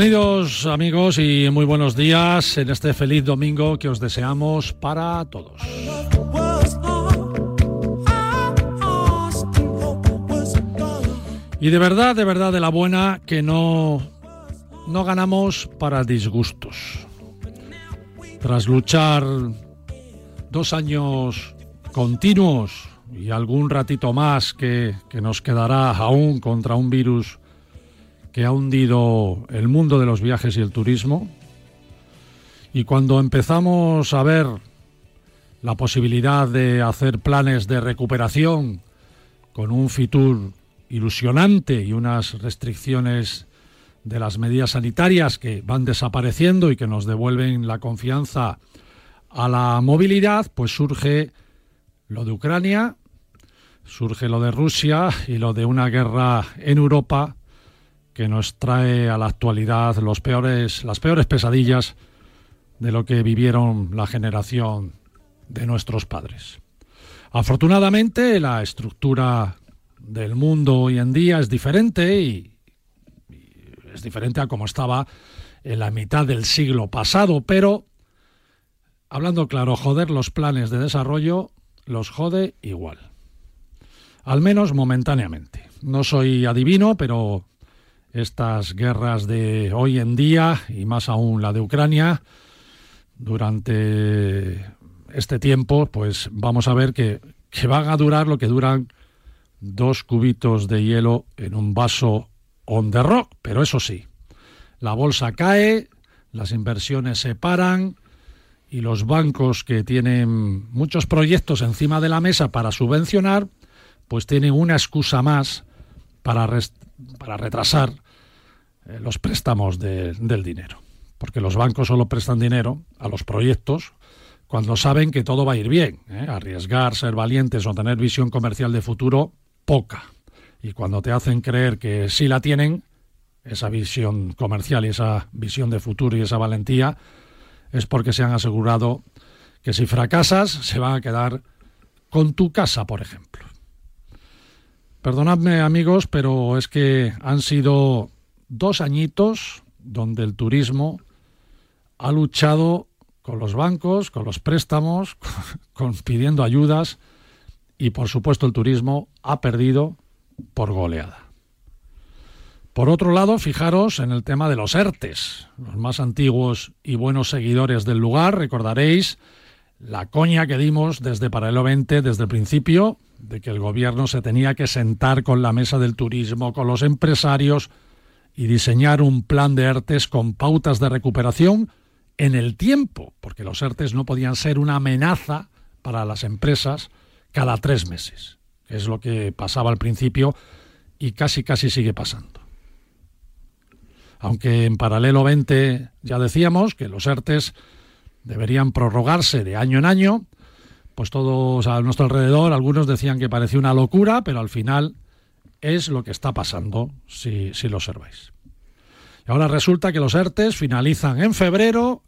Bienvenidos amigos y muy buenos días en este feliz domingo que os deseamos para todos. Y de verdad, de verdad, de la buena que no, no ganamos para disgustos. Tras luchar dos años continuos y algún ratito más que, que nos quedará aún contra un virus que ha hundido el mundo de los viajes y el turismo. Y cuando empezamos a ver la posibilidad de hacer planes de recuperación con un Fitur ilusionante y unas restricciones de las medidas sanitarias que van desapareciendo y que nos devuelven la confianza a la movilidad, pues surge lo de Ucrania, surge lo de Rusia y lo de una guerra en Europa que nos trae a la actualidad los peores, las peores pesadillas de lo que vivieron la generación de nuestros padres. Afortunadamente, la estructura del mundo hoy en día es diferente y, es diferente a como estaba en la mitad del siglo pasado, pero hablando claro, joder los planes de desarrollo los jode igual. Al menos momentáneamente. No soy adivino, pero estas guerras de hoy en día y más aún la de Ucrania durante este tiempo, pues vamos a ver que, que van a durar lo que duran dos cubitos de hielo en un vaso on the rock, pero eso sí, la bolsa cae, las inversiones se paran y los bancos que tienen muchos proyectos encima de la mesa para subvencionar, pues tienen una excusa más para para retrasar eh, los préstamos de, del dinero. Porque los bancos solo prestan dinero a los proyectos cuando saben que todo va a ir bien. ¿eh? Arriesgar, ser valientes o tener visión comercial de futuro, poca. Y cuando te hacen creer que sí la tienen, esa visión comercial y esa visión de futuro y esa valentía, es porque se han asegurado que si fracasas se van a quedar con tu casa, por ejemplo. Perdonadme amigos, pero es que han sido dos añitos donde el turismo ha luchado con los bancos, con los préstamos, con, pidiendo ayudas y por supuesto el turismo ha perdido por goleada. Por otro lado, fijaros en el tema de los ERTES. Los más antiguos y buenos seguidores del lugar recordaréis la coña que dimos desde Paralelo 20 desde el principio de que el gobierno se tenía que sentar con la mesa del turismo, con los empresarios y diseñar un plan de ERTES con pautas de recuperación en el tiempo, porque los ERTES no podían ser una amenaza para las empresas cada tres meses, que es lo que pasaba al principio y casi casi sigue pasando. Aunque en paralelo 20 ya decíamos que los ERTES deberían prorrogarse de año en año, pues todos a nuestro alrededor, algunos decían que parecía una locura, pero al final es lo que está pasando si, si lo observáis. Y ahora resulta que los ERTES finalizan en febrero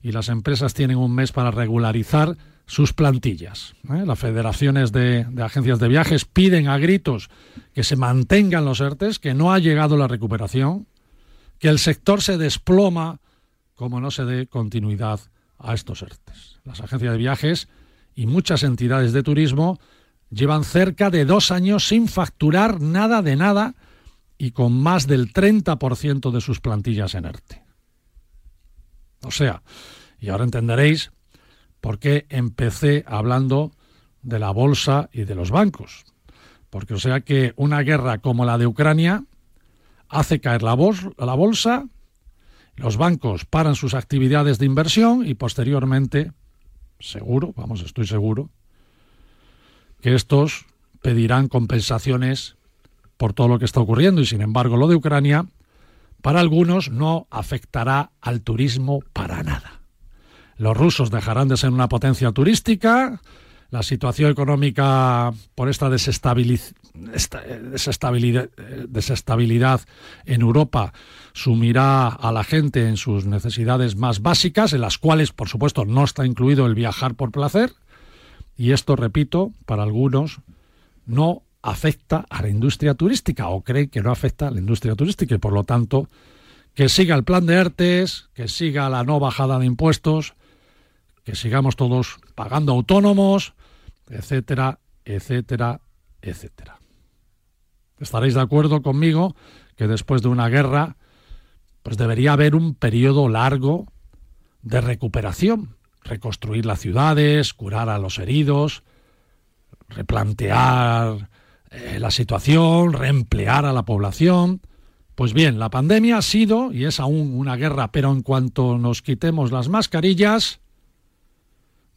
y las empresas tienen un mes para regularizar sus plantillas. ¿eh? Las federaciones de, de, agencias de viajes piden a gritos que se mantengan los ERTES, que no ha llegado la recuperación, que el sector se desploma como no se dé continuidad a estos ERTES. Las agencias de viajes y muchas entidades de turismo llevan cerca de dos años sin facturar nada de nada y con más del 30% de sus plantillas en ERTE. O sea, y ahora entenderéis por qué empecé hablando de la bolsa y de los bancos. Porque o sea que una guerra como la de Ucrania hace caer la, la bolsa, los bancos paran sus actividades de inversión y posteriormente, seguro, vamos, estoy seguro, que estos pedirán compensaciones por todo lo que está ocurriendo y sin embargo lo de Ucrania para algunos no afectará al turismo para nada. Los rusos dejarán de ser una potencia turística, la situación económica por esta desestabilidad, en Europa sumirá a la gente en sus necesidades más básicas, en las cuales, por supuesto, no está incluido el viajar por placer. Y esto, repito, para algunos no afecta a la industria turística o cree que no afecta a la industria turística y por lo tanto que siga el plan de ERTES, que siga la no bajada de impuestos, que sigamos todos pagando autónomos, etcétera, etcétera, etcétera. Estaréis de acuerdo conmigo que después de una guerra pues debería haber un periodo largo de recuperación, reconstruir las ciudades, curar a los heridos, replantear eh, la situación, reemplear a la población. Pues bien, la pandemia ha sido y es aún una guerra, pero en cuanto nos quitemos las mascarillas,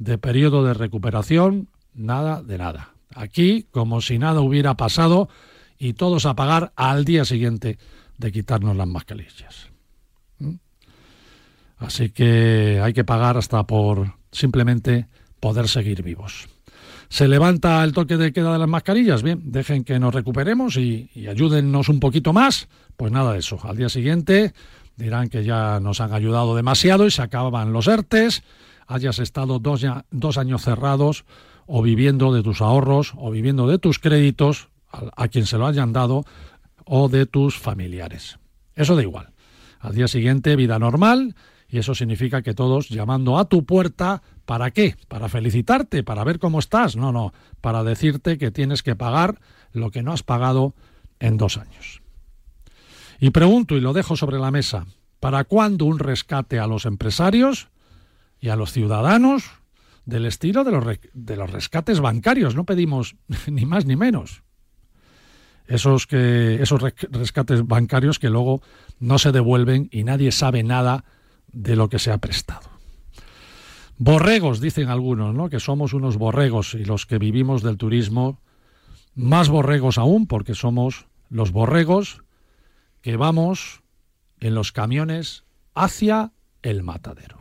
de periodo de recuperación, nada de nada. Aquí, como si nada hubiera pasado y todos a pagar al día siguiente de quitarnos las mascarillas. ¿Mm? Así que hay que pagar hasta por simplemente poder seguir vivos. ¿Se levanta el toque de queda de las mascarillas? Bien, dejen que nos recuperemos y, y ayúdennos un poquito más. Pues nada de eso. Al día siguiente dirán que ya nos han ayudado demasiado y se acaban los ERTES, hayas estado dos, dos años cerrados o viviendo de tus ahorros o viviendo de tus créditos a, a quien se lo hayan dado o de tus familiares. Eso da igual. Al día siguiente, vida normal, y eso significa que todos llamando a tu puerta ¿Para qué? ¿Para felicitarte? ¿Para ver cómo estás? No, no, para decirte que tienes que pagar lo que no has pagado en dos años. Y pregunto, y lo dejo sobre la mesa, ¿para cuándo un rescate a los empresarios y a los ciudadanos del estilo de los, de los rescates bancarios? No pedimos ni más ni menos. Esos, que, esos rescates bancarios que luego no se devuelven y nadie sabe nada de lo que se ha prestado. Borregos, dicen algunos, ¿no? Que somos unos borregos y los que vivimos del turismo, más borregos aún, porque somos los borregos que vamos en los camiones hacia el matadero.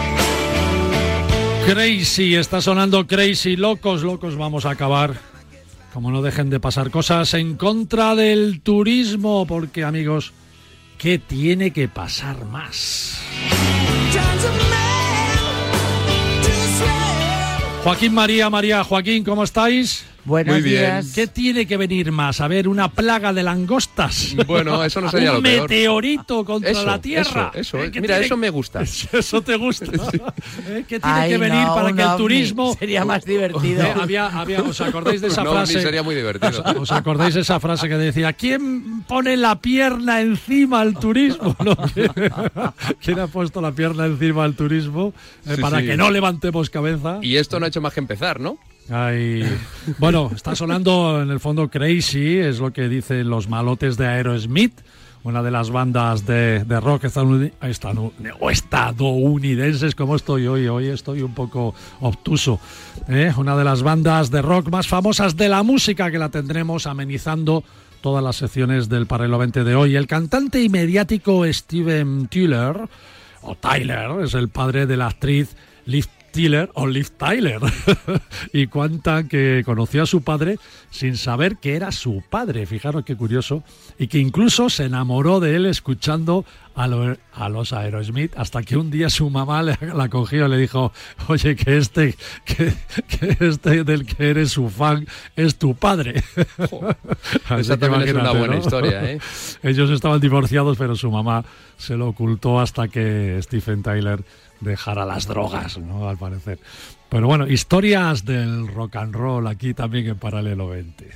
Crazy, está sonando crazy, locos, locos, vamos a acabar. Como no dejen de pasar cosas en contra del turismo, porque amigos, ¿qué tiene que pasar más? Joaquín María, María, Joaquín, ¿cómo estáis? Buenos Muy bien. días. ¿Qué tiene que venir más? A ver, una plaga de langostas. Bueno, eso no sería lo peor. Un meteorito contra la Tierra. Eso, eso. ¿Eh? Mira, eso me gusta. Eso te gusta. ¿Eh? ¿Qué tiene que venir para que el turismo sería más divertido? ¿Eh? Había, había, ¿Os acordáis de esa no, frase? sería muy divertido. ¿Os acordáis de esa frase que decía quién pone la pierna encima al turismo? ¿Quién ha puesto la pierna encima al turismo para que no levantemos cabeza? Y esto no ha hecho más que empezar, ¿no? Bueno, está sonando en el fondo Crazy, es lo que dicen los malotes de Aerosmith, una de las bandas de, rock estadounidenses, como estoy hoy, hoy estoy un poco obtuso. ¿eh? Una de las bandas de rock más famosas de la música que la tendremos amenizando todas las secciones del Parelo 20 de hoy. El cantante y mediático Steven Tyler, o Tyler, es el padre de la actriz Liv Tyler o Liv Tyler. y cuenta que conoció a su padre sin saber que era su padre. Fijaros qué curioso. Y que incluso se enamoró de él escuchando a, lo- a los Aerosmith hasta que un día su mamá le- la cogió y le dijo, oye, que este, que, que este del que eres su fan es tu padre. Esa también es una buena ¿no? historia, ¿eh? Ellos estaban divorciados, pero su mamá se lo ocultó hasta que Stephen Tyler dejara las drogas, ¿no? Al parecer. Pero bueno, historias del rock and roll aquí también en Paralelo 20.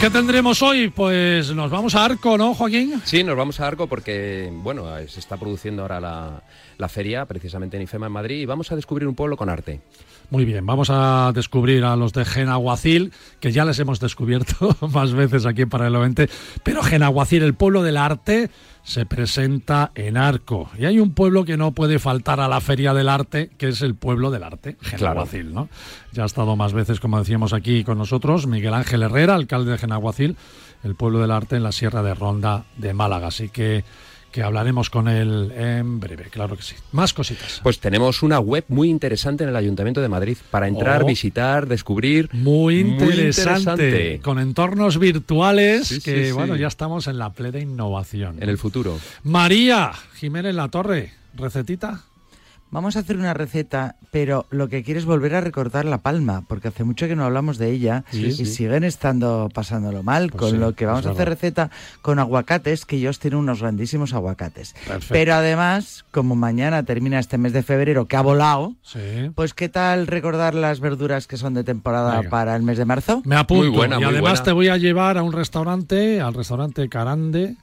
¿Qué tendremos hoy? Pues nos vamos a Arco, ¿no, Joaquín? Sí, nos vamos a Arco porque, bueno, se está produciendo ahora la, la feria, precisamente en IFEMA en Madrid, y vamos a descubrir un pueblo con arte. Muy bien, vamos a descubrir a los de Genaguacil, que ya les hemos descubierto más veces aquí en Paralelo 20, pero Genaguacil, el pueblo del arte, se presenta en Arco. Y hay un pueblo que no puede faltar a la Feria del Arte, que es el pueblo del arte, Genaguacil, ¿no? Ya ha estado más veces, como decíamos aquí con nosotros, Miguel Ángel Herrera, alcalde de Genaguacil, el pueblo del arte en la Sierra de Ronda de Málaga. Así que que hablaremos con él en breve, claro que sí. Más cositas. Pues tenemos una web muy interesante en el Ayuntamiento de Madrid para entrar, Oh. visitar, descubrir. Muy interesante, interesante. con entornos virtuales Sí, que sí, sí. bueno, ya estamos en la plena innovación. En el futuro. María Jiménez La Torre, recetita. Vamos a hacer una receta, pero lo que quiero es volver a recordar la palma, porque hace mucho que no hablamos de ella Sí, y sí. siguen estando pasándolo mal, Pues con sí, lo que vamos es a hacer verdad. receta con aguacates, que ellos tienen unos grandísimos aguacates. Perfecto. Pero además, como mañana termina este mes de febrero, que ha volado, Sí. pues ¿qué tal recordar las verduras que son de temporada Venga. para el mes de marzo? Me apunto. Muy buena, y muy además buena. te voy a llevar a un restaurante, al restaurante Carande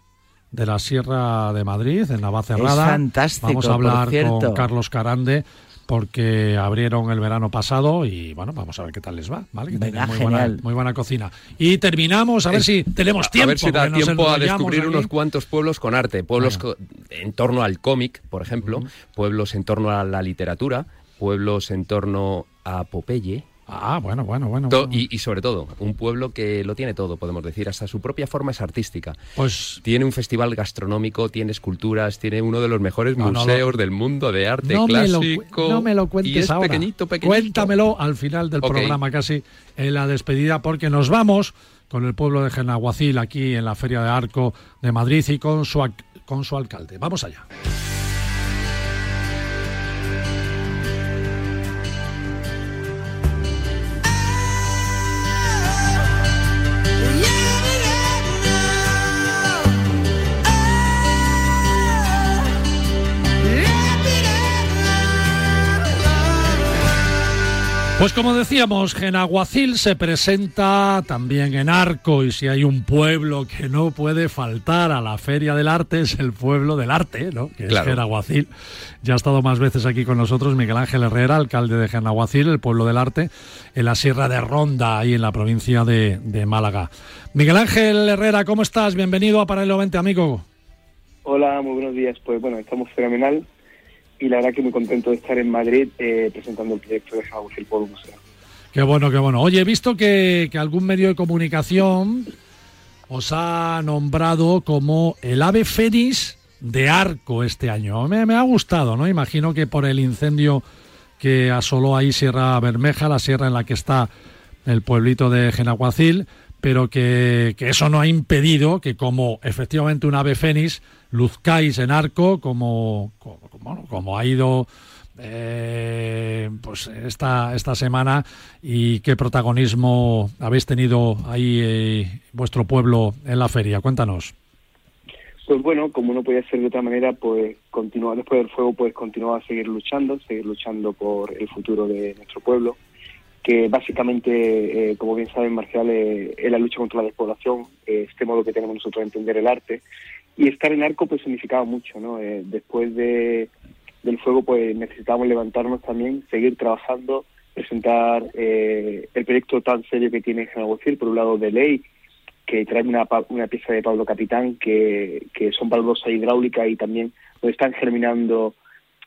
de la Sierra de Madrid, en Navacerrada. Es fantástico, Vamos a hablar con Carlos Carande porque abrieron el verano pasado y bueno, vamos a ver qué tal les va, ¿vale? Que Venga, muy buena, genial. muy buena cocina. Y terminamos, a ver Es- si tenemos tiempo. a ver si da tiempo a descubrir aquí. unos cuantos pueblos con arte. Pueblos co- en torno al cómic, por ejemplo. Pueblos en torno a la literatura. Pueblos en torno a Popeye. Ah, bueno, bueno, bueno. Y, y sobre todo, un pueblo que lo tiene todo, podemos decir. Hasta su propia forma es artística. Pues Tiene un festival gastronómico, tiene esculturas, tiene uno de los mejores No, no, museos del mundo de arte me, lo, clásico. no me lo cuentes y es ahora. pequeñito, pequeñito. Cuéntamelo al final del programa, casi en la despedida, porque nos vamos con el pueblo de Genaguacil aquí en la Feria de Arco de Madrid y con su, con su alcalde. Vamos allá. Pues como decíamos, Genaguacil se presenta también en Arco y si hay un pueblo que no puede faltar a la Feria del Arte es el pueblo del arte, ¿no? Que Claro. es Genaguacil. Ya ha estado más veces aquí con nosotros Miguel Ángel Herrera, alcalde de Genaguacil, el pueblo del arte, en la Sierra de Ronda, ahí en la provincia de, de Málaga. Miguel Ángel Herrera, ¿cómo estás? Bienvenido a Paralelo 20, amigo. Hola, muy buenos días. Pues bueno, estamos fenomenal y la verdad que muy contento de estar en Madrid eh, presentando el proyecto de House, el Pueblo Museo. Qué bueno, qué bueno. Oye, he visto que, algún medio de comunicación os ha nombrado como el ave fénix de Arco este año. Me, me ha gustado, ¿no? Imagino que por el incendio que asoló ahí Sierra Bermeja, la sierra en la que está el pueblito de Genaguacil, pero que, que eso no ha impedido que como efectivamente un ave fénix luzcáis en Arco como, como, como- ha ido eh, pues esta, esta semana y qué protagonismo habéis tenido ahí eh, vuestro pueblo en la feria. Cuéntanos. Pues bueno, como no podía ser de otra manera, pues continuar después del fuego, pues continuar a seguir luchando, seguir luchando por el futuro de nuestro pueblo, que básicamente, eh, como bien saben, Marcial, eh, es la lucha contra la despoblación, eh, este modo que tenemos nosotros de entender el arte. Y estar en arco pues significaba mucho, ¿no? Eh, después de, del fuego pues necesitábamos levantarnos también, seguir trabajando, presentar eh, el proyecto tan serio que tiene Genaguacil, por un lado de ley, que trae una, una pieza de Pablo Capitán, que, que son baldosa hidráulica y también donde están germinando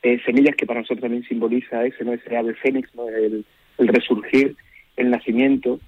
eh, semillas que para nosotros también simboliza ese, ¿no? ese ave fénix, ¿no? el resurgir, el nacimiento.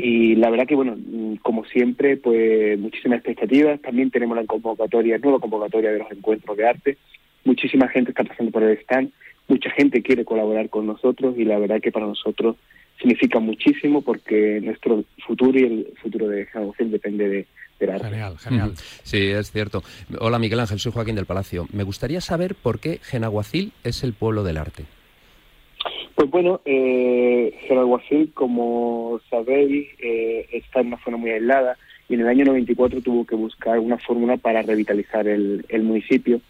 Y la verdad que, bueno, mm, como siempre, pues muchísimas expectativas. También tenemos la convocatoria, nueva convocatoria de los encuentros de arte. Muchísima gente está pasando por el stand. Mucha gente quiere colaborar con nosotros y la verdad que para nosotros significa muchísimo porque nuestro futuro y el futuro de Genaguacil depende de, del arte. Genial, genial. Sí, es cierto. Hola Miguel Ángel, soy Joaquín del Palacio. Me gustaría saber por qué Genaguacil es el pueblo del arte. Pues bueno, eh, Genaguacil, como sabéis, eh, está en una zona muy aislada y en el año 94 tuvo que buscar una fórmula para revitalizar el, el municipio.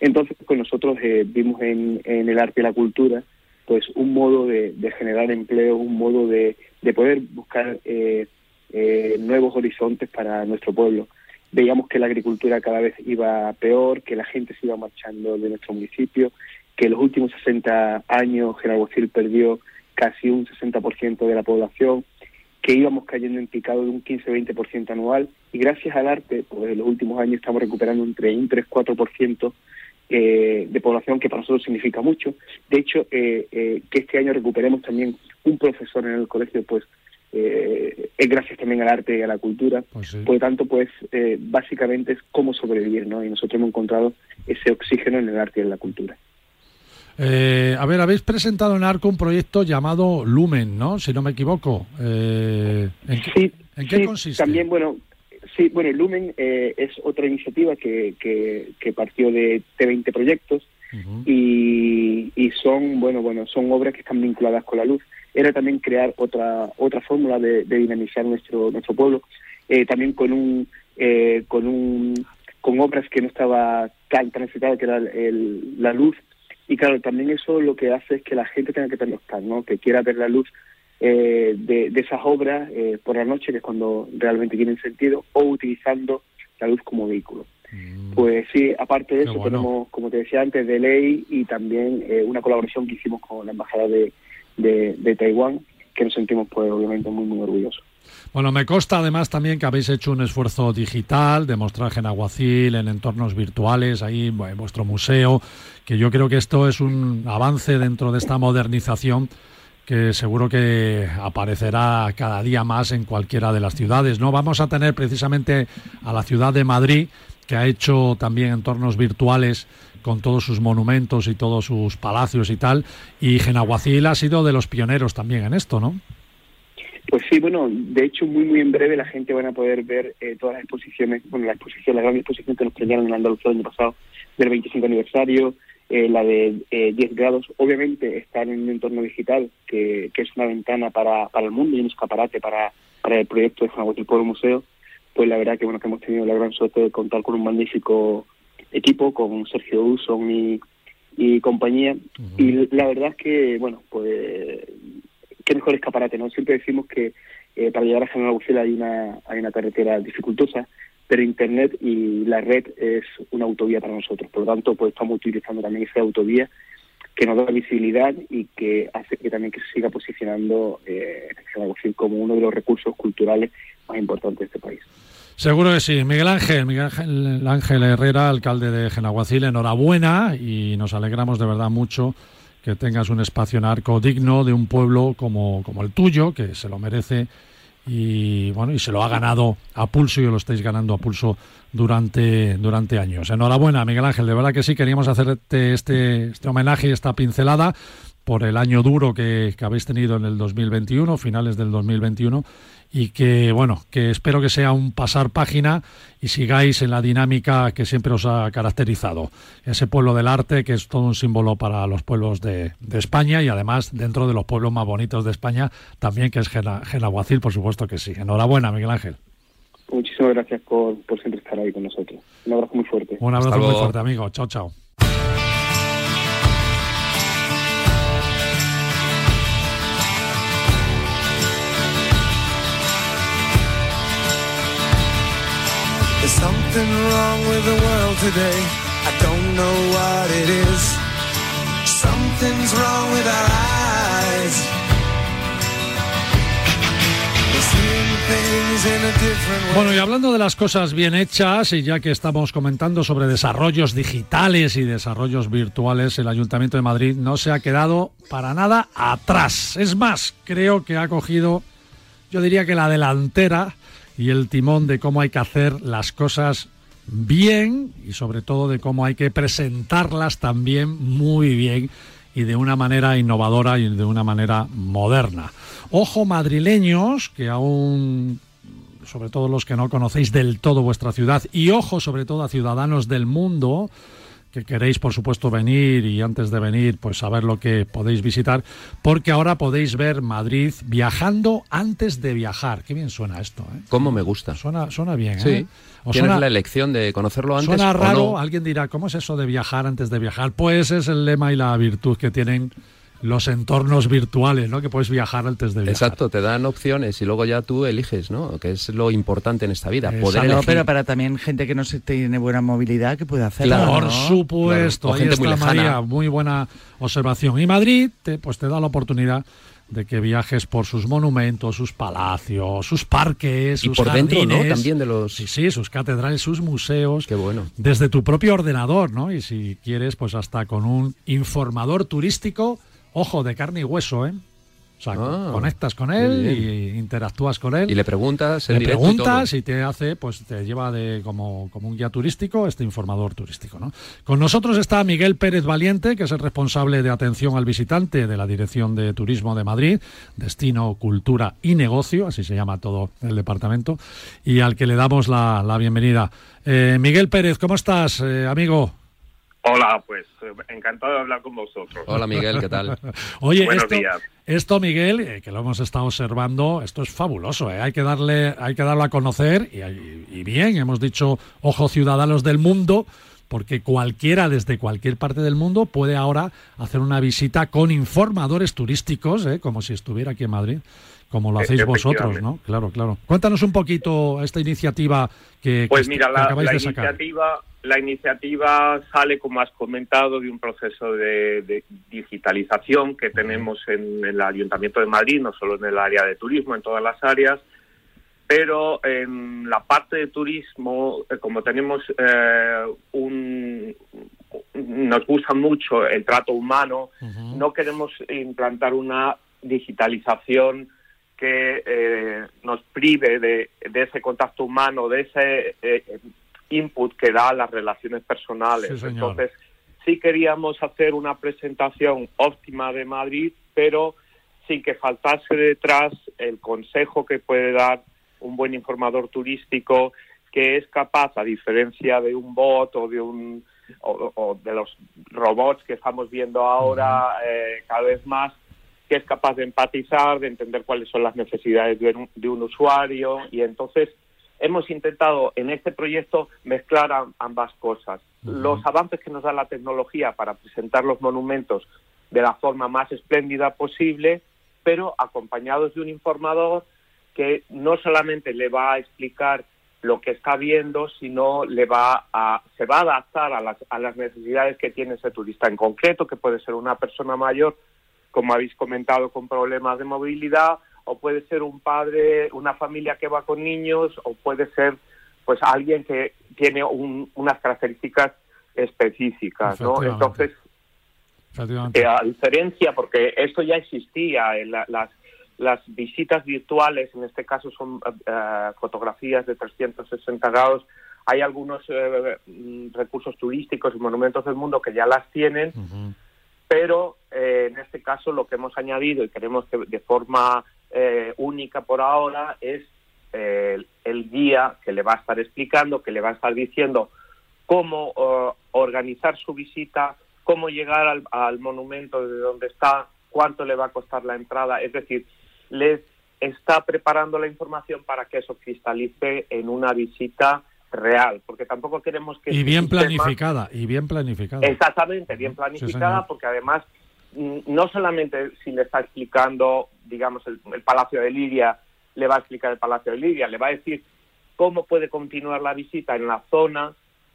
Entonces, pues nosotros eh, vimos en, el arte y la cultura pues un modo de, de generar empleo, un modo de, de poder buscar eh, eh, nuevos horizontes para nuestro pueblo. Veíamos que la agricultura cada vez iba peor, que la gente se iba marchando de nuestro municipio, que en los últimos 60 años Genagocil perdió casi un 60% de la población, que íbamos cayendo en picado de un 15-20% anual y gracias al arte, pues en los últimos años estamos recuperando entre un 3-4% eh, de población, que para nosotros significa mucho. De hecho, eh, eh, que este año recuperemos también un profesor en el colegio, pues eh, es gracias también al arte y a la cultura. Pues sí. Por lo tanto, pues eh, básicamente es cómo sobrevivir, ¿no? Y nosotros hemos encontrado ese oxígeno en el arte y en la cultura. Eh, a ver, habéis presentado en Arco un proyecto llamado Lumen, ¿no? Si no me equivoco. Eh, ¿En qué, Sí, en qué sí, consiste? También, bueno, sí, bueno, Lumen eh, es otra iniciativa que, que, que partió de T20 proyectos y, y son, bueno, bueno, son obras que están vinculadas con la luz. Era también crear otra otra fórmula de, de dinamizar nuestro nuestro pueblo, eh, también con un eh, con un con obras que no estaba tan transitada que era el- la luz y claro también eso lo que hace es que la gente tenga que pernoctar, ¿no? Que quiera ver la luz eh, de, de esas obras eh, por la noche, que es cuando realmente tienen sentido, o utilizando la luz como vehículo. Mm. Pues sí, aparte de Qué eso, bueno. tenemos, como te decía antes, de ley y también eh, una colaboración que hicimos con la Embajada de, de, de Taiwán, que nos sentimos, pues, obviamente, muy, muy orgullosos. Bueno, me consta además también que habéis hecho un esfuerzo digital de mostrar Genaguacil en entornos virtuales, ahí en vuestro museo, que yo creo que esto es un avance dentro de esta modernización que seguro que aparecerá cada día más en cualquiera de las ciudades. No vamos a tener precisamente a la ciudad de Madrid que ha hecho también entornos virtuales con todos sus monumentos y todos sus palacios y tal, y Genaguacil ha sido de los pioneros también en esto, ¿no? Pues sí, bueno, de hecho, muy, muy en breve la gente van a poder ver eh, todas las exposiciones, bueno, la exposición, la gran exposición que nos premiaron en Andalucía el año pasado del 25 aniversario, eh, la de eh, 10 grados, obviamente estar en un entorno digital que, que es una ventana para, para el mundo y un escaparate para, para el proyecto de Genaguacil Pueblo Museo, pues la verdad que bueno que hemos tenido la gran suerte de contar con un magnífico equipo, con Sergio Uson y, y compañía, y la verdad es que, bueno, pues qué mejor escaparate, ¿no? Siempre decimos que eh, para llegar a General Agustín hay una, hay una carretera dificultosa, pero Internet y la red es una autovía para nosotros. Por lo tanto, pues estamos utilizando también esa autovía que nos da visibilidad y que hace que también que se siga posicionando eh, como uno de los recursos culturales más importantes de este país. Seguro que sí. Miguel Ángel, Miguel Ángel, Ángel Herrera, alcalde de Genaguacil, enhorabuena y nos alegramos de verdad mucho que tengas un espacio en arco digno de un pueblo como, como el tuyo, que se lo merece y bueno, y se lo ha ganado a pulso y lo estáis ganando a pulso durante, durante años. Enhorabuena, Miguel Ángel, de verdad que sí, queríamos hacerte este, este homenaje esta pincelada por el año duro que, que habéis tenido en el 2021, finales del 2021, y que, bueno, que espero que sea un pasar página y sigáis en la dinámica que siempre os ha caracterizado. Ese pueblo del arte que es todo un símbolo para los pueblos de, de España y además dentro de los pueblos más bonitos de España también, que es Gena- Genaguacil, por supuesto que sí. Enhorabuena, Miguel Ángel. Muchísimas gracias por, por siempre estar ahí con nosotros. Un abrazo muy fuerte. Un abrazo muy fuerte, amigo. Chao, chao. Bueno, y hablando de las cosas bien hechas, y ya que estamos comentando sobre desarrollos digitales y desarrollos virtuales, el Ayuntamiento de Madrid no se ha quedado para nada atrás. Es más, creo que ha cogido, yo diría que la delantera y el timón de cómo hay que hacer las cosas bien y sobre todo de cómo hay que presentarlas también muy bien y de una manera innovadora y de una manera moderna. Ojo madrileños, que aún sobre todo los que no conocéis del todo vuestra ciudad, y ojo sobre todo a ciudadanos del mundo, que queréis, por supuesto, venir y antes de venir, pues saber lo que podéis visitar, porque ahora podéis ver Madrid viajando antes de viajar. Qué bien suena esto, ¿eh? ¿Cómo me gusta? Suena, suena bien, Sí. ¿eh? ¿Os Tienes suena- la elección de conocerlo antes Suena o raro, no. alguien dirá, ¿cómo es eso de viajar antes de viajar? Pues es el lema y la virtud que tienen los entornos virtuales, ¿no? Que puedes viajar antes de viajar. Exacto, te dan opciones y luego ya tú eliges, ¿no? Que es lo importante en esta vida, poder Exacto. No, elegir. pero para también gente que no se tiene buena movilidad que puede hacerlo. Claro. Por ¿no? supuesto, Claro, ahí está muy lejana. María, muy buena observación. Y Madrid, te, pues te da la oportunidad de que viajes por sus monumentos, sus palacios, sus parques, Y sus por dentro. También de los... Sí, sí, sus catedrales, sus museos. Qué bueno. Desde tu propio ordenador, ¿no? Y si quieres, pues hasta con un informador turístico, ojo, de carne y hueso, ¿eh? O sea, Ah, conectas con él y interactúas con él. Y le preguntas en Le y preguntas todo. y, te hace, pues te lleva de como, como un guía turístico, este informador turístico. ¿no? Con nosotros está Miguel Pérez Valiente, que es el responsable de atención al visitante de la Dirección de Turismo de Madrid, Destino, Cultura y Negocio, así se llama todo el departamento, y al que le damos la, la bienvenida. Eh, Miguel Pérez, ¿cómo estás, eh, amigo? Hola, pues eh, encantado de hablar con vosotros. Hola Miguel, ¿qué tal? Oye, Buenos esto, días. esto, Miguel, eh, que lo hemos estado observando, esto es fabuloso, ¿eh? hay que darle, hay que darlo a conocer y, y bien, hemos dicho, ojo ciudadanos del mundo, porque cualquiera desde cualquier parte del mundo puede ahora hacer una visita con informadores turísticos, ¿eh? como si estuviera aquí en Madrid, como lo hacéis vosotros. ¿no? Claro, claro. Cuéntanos un poquito esta iniciativa que, que Pues est- mira, que la, acabáis la de sacar. iniciativa, la iniciativa sale, como has comentado, de un proceso de, de digitalización que tenemos en, el Ayuntamiento de Madrid, no solo en el área de turismo, en todas las áreas, pero en la parte de turismo, eh, como tenemos eh, un nos gusta mucho el trato humano, no queremos implantar una digitalización que eh, nos prive de, de ese contacto humano, de ese eh, input que da a las relaciones personales. Sí. Entonces, sí queríamos hacer una presentación óptima de Madrid, pero sin que faltase detrás el consejo que puede dar un buen informador turístico que es capaz, a diferencia de un bot o de un o, o de los robots que estamos viendo ahora eh, cada vez más, que es capaz de empatizar, de entender cuáles son las necesidades de un, de un usuario y entonces hemos intentado en este proyecto mezclar am- ambas cosas. Los avances que nos da la tecnología para presentar los monumentos de la forma más espléndida posible, pero acompañados de un informador que no solamente le va a explicar lo que está viendo, sino le va a, se va a adaptar a las, a las necesidades que tiene ese turista en concreto, que puede ser una persona mayor, como habéis comentado, con problemas de movilidad, o puede ser un padre, una familia que va con niños, o puede ser pues alguien que tiene un- unas características específicas, ¿no? Entonces, eh, a diferencia, porque esto ya existía, en la- las, las visitas virtuales, en este caso son eh, eh, fotografías de 360 grados, hay algunos eh, mm, recursos turísticos y monumentos del mundo que ya las tienen, pero eh, en este caso lo que hemos añadido y queremos que de forma eh, única por ahora es eh, el, el guía que le va a estar explicando, que le va a estar diciendo cómo eh, organizar su visita, cómo llegar al, al monumento de donde está, cuánto le va a costar la entrada, es decir, les está preparando la información para que eso cristalice en una visita real, porque tampoco queremos que Y bien sistema- planificada, y bien planificada. Exactamente, bien planificada, porque además no solamente si le está explicando, digamos, el, el Palacio de Liria, le va a explicar el Palacio de Liria, le va a decir cómo puede continuar la visita en la zona,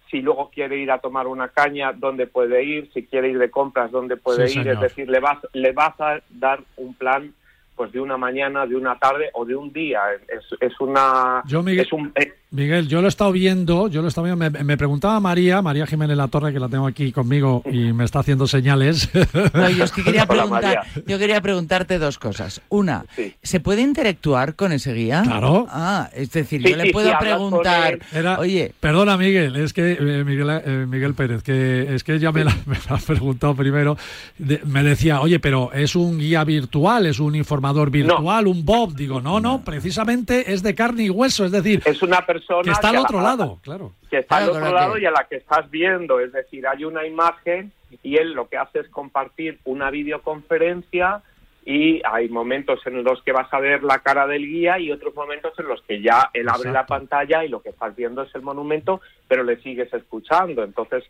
si luego quiere ir a tomar una caña, dónde puede ir, si quiere ir de compras, dónde puede Sí, ir, señor. es decir, le vas, le vas a dar un plan pues de una mañana, de una tarde o de un día. Es, es una Yo, Miguel- es un, eh, Miguel, yo lo he estado viendo, yo lo he estado viendo, me, me preguntaba María, María Jiménez La Torre, que la tengo aquí conmigo y me está haciendo señales. No, yo es que quería Hola, preguntar, María. yo quería preguntarte dos cosas. Una, Sí. ¿se puede interactuar con ese guía? Claro. Ah, es decir, Sí, yo le sí, puedo preguntar. Era- oye, Perdona, Miguel, es que eh, Miguel, eh, Miguel Pérez, que es que ya me, la, me la has preguntado primero. De- me decía, oye, pero es un guía virtual, es un informador virtual, un Bob. Digo, no, no, precisamente es de carne y hueso, es decir, Es una persona que está al la- otro lado, claro. que está Claro, al otro lado que- y a la que estás viendo. Es decir, hay una imagen y él lo que hace es compartir una videoconferencia y hay momentos en los que vas a ver la cara del guía y otros momentos en los que ya él abre la pantalla y lo que estás viendo es el monumento, pero le sigues escuchando. Entonces,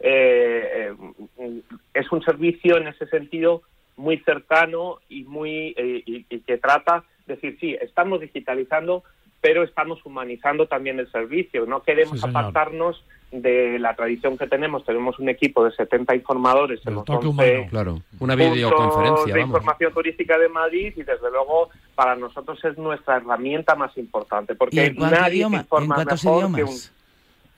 eh, eh, es un servicio en ese sentido muy cercano y muy eh, y, y que trata de decir sí estamos digitalizando pero estamos humanizando también el servicio no queremos Sí, apartarnos de la tradición que tenemos tenemos un equipo de 70 informadores en El los toque 11 humano. Claro, una videoconferencia, de vamos. información turística de Madrid y desde luego para nosotros es nuestra herramienta más importante ¿y porque en cuántos, nadie idioma- informa mejor que un idiomas?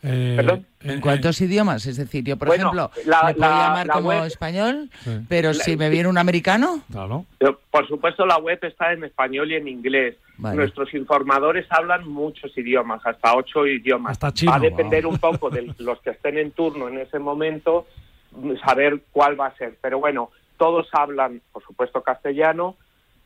Eh, Perdón. ¿En cuántos idiomas? Es decir, yo, por Bueno, ejemplo, la- me puedo la- llamar la como web- español, Sí. pero La- si me viene un americano, Claro. Pero, Por supuesto, la web está en español y en inglés. Vale. Nuestros informadores hablan muchos idiomas, hasta ocho idiomas. Hasta chino, Va a depender wow. un poco de los que estén en turno en ese momento, saber cuál va a ser. Pero bueno, todos hablan, por supuesto, castellano,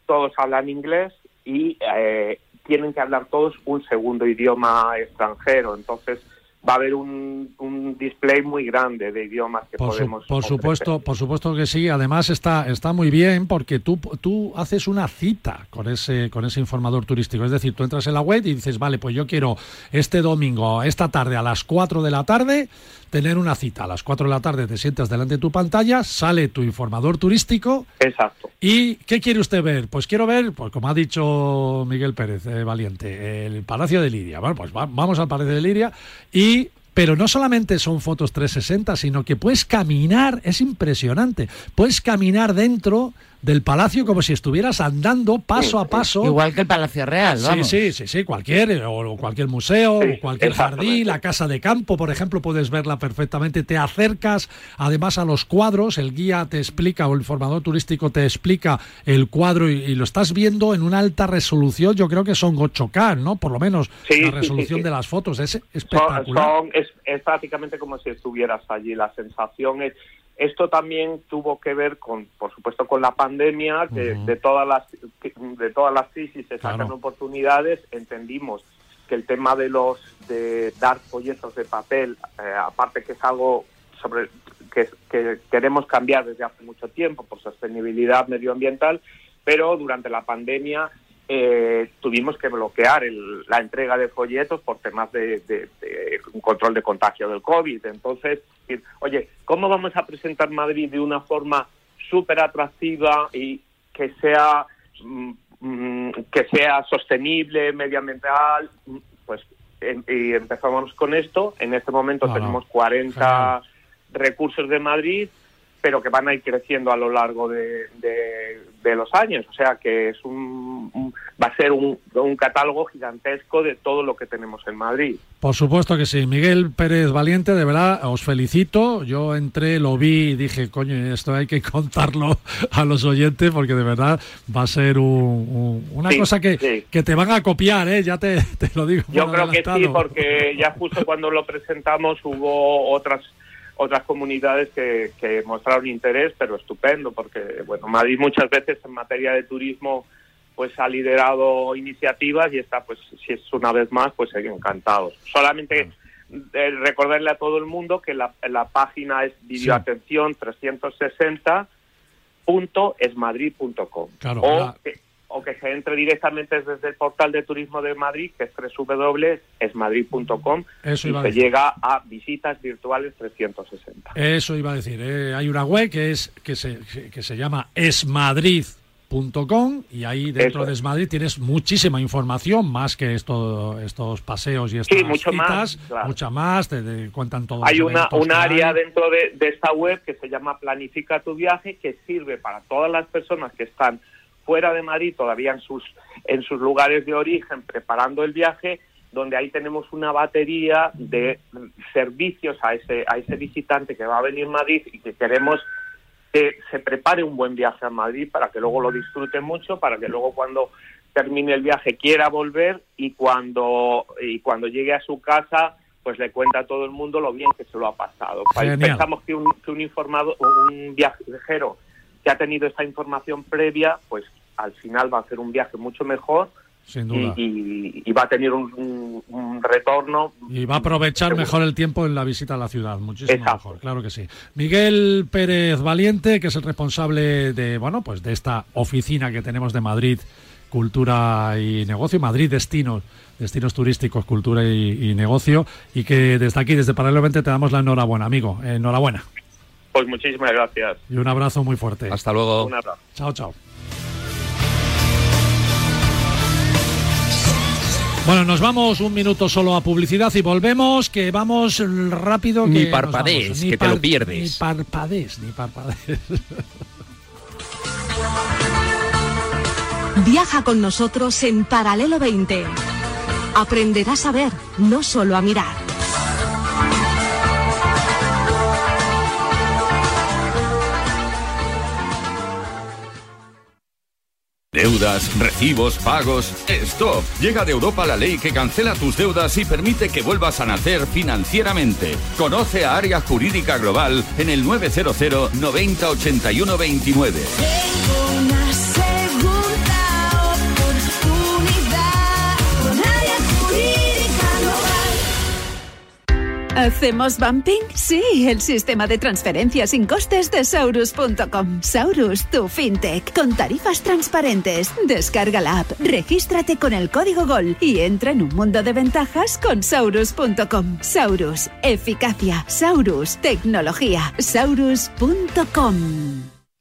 todos hablan inglés y eh, tienen que hablar todos un segundo idioma extranjero. Entonces, va a haber un, un display muy grande de idiomas que Por, su- podemos por ofrecer. supuesto, por supuesto que sí. Además está está muy bien porque tú tú haces una cita con ese con ese informador turístico. Es decir, tú entras en la web y dices, vale, pues yo quiero este domingo, esta tarde a las 4 de la tarde tener una cita. A las 4 de la tarde te sientas delante de tu pantalla, sale tu informador turístico Exacto. ¿Y qué quiere usted ver? Pues quiero ver, pues como ha dicho Miguel Pérez eh, Valiente, el Palacio de Liria. Bueno, pues va- vamos al Palacio de Liria y pero no solamente son fotos 360, sino que puedes caminar, es impresionante. Puedes caminar dentro del palacio como si estuvieras andando paso a paso. igual que el Palacio Real, Sí, vamos. sí, sí, sí, cualquier, eh, o cualquier museo, Sí, o cualquier jardín, la casa de campo, por ejemplo, puedes verla perfectamente. Te acercas además a los cuadros, el guía te explica o el formador turístico te explica el cuadro y, y lo estás viendo en una alta resolución. Yo creo que son 8K, ¿no? Por lo menos Sí, la sí, resolución sí, sí. de las fotos es Son- espectacular. son- es, es prácticamente como si estuvieras allí. La sensación es. Esto también tuvo que ver con, por supuesto, con la pandemia, que de todas las de todas las crisis se sacan Claro. oportunidades. Entendimos que el tema de los de dar folletos de papel, eh, aparte que es algo sobre que, que queremos cambiar desde hace mucho tiempo por sostenibilidad medioambiental, pero durante la pandemia eh, tuvimos que bloquear el- la entrega de folletos por temas de, de- de control de contagio del COVID. Entonces, oye, ¿cómo vamos a presentar Madrid de una forma súper atractiva y que sea mm, mm, que sea sostenible, medioambiental? Pues em- y empezamos con esto. En este momento tenemos 40 recursos de Madrid, pero que van a ir creciendo a lo largo de, de- de los años. O sea que es un, un- va a ser un, un catálogo gigantesco de todo lo que tenemos en Madrid. Por supuesto que sí. Miguel Pérez Valiente, de verdad, os felicito. Yo entré, lo vi y dije, coño, esto hay que contarlo a los oyentes porque de verdad va a ser un- un- una Sí, cosa que, sí. que te van a copiar, ¿eh? Ya te, te lo digo. Yo creo que sí, porque ya justo cuando lo presentamos hubo otras otras comunidades que, que mostraron interés, pero estupendo, porque bueno, Madrid muchas veces en materia de turismo pues ha liderado iniciativas y está pues si es una vez más pues encantados. Solamente eh, recordarle a todo el mundo que la, la página es videoatención 360 esmadrid.com Claro, o, la- que, o que se entre directamente desde el portal de turismo de Madrid que es www.esmadrid.com y se llega a visitas virtuales 360 Eso iba a decir. eh, hay una web que es que se, que se llama esmadrid.com y ahí dentro Eso de es. Esmadrid tienes muchísima información, más que esto, estos paseos y estas Sí, mucho más, citas, claro. mucha más, te, te cuentan todos Hay una, un área hay. dentro de, de esta web que se llama Planifica tu viaje, que sirve para todas las personas que están fuera de Madrid, todavía en sus, en sus lugares de origen, preparando el viaje, donde ahí tenemos una batería de servicios a ese, a ese visitante que va a venir a Madrid y que queremos que se prepare un buen viaje a Madrid para que luego lo disfrute mucho, para que luego cuando termine el viaje quiera volver y cuando, y cuando llegue a su casa pues le cuenta a todo el mundo lo bien que se lo ha pasado. Pensamos que un, que un informado, un viajero que ha tenido esta información previa, pues al final va a hacer un viaje mucho mejor Sin y, duda. y- y va a tener un, un- un retorno. Y va a aprovechar seguro. mejor el tiempo en la visita a la ciudad, muchísimo Exacto. mejor, claro que sí. Miguel Pérez Valiente, que es el responsable de, bueno, pues de esta oficina que tenemos de Madrid, Cultura y Negocio, Madrid Destinos, Destinos Turísticos, Cultura y, y Negocio, y que desde aquí, desde Paralelamente, te damos la enhorabuena, amigo. Enhorabuena. Pues muchísimas gracias. Y un abrazo muy fuerte. Hasta luego. Un abrazo. Chao, chao. Bueno, nos vamos un minuto solo a publicidad y volvemos, que vamos rápido. Que Ni parpadees, vamos. que te lo pierdes. Ni parpadees, ni parpadees. Viaja con nosotros en Paralelo 20. Aprenderás a ver, no solo a mirar. Deudas, recibos, pagos. ¡Stop! Llega de Europa la ley que cancela tus deudas y permite que vuelvas a nacer financieramente. Conoce a Área Jurídica Global en el 900 90 81 29. ¿Hacemos bumping? Sí, el sistema de transferencias sin costes de Saurus.com. Saurus, tu fintech, con tarifas transparentes. Descarga la app, regístrate con el código GOL y entra en un mundo de ventajas con Saurus.com. Saurus, eficacia. Saurus, tecnología. Saurus.com.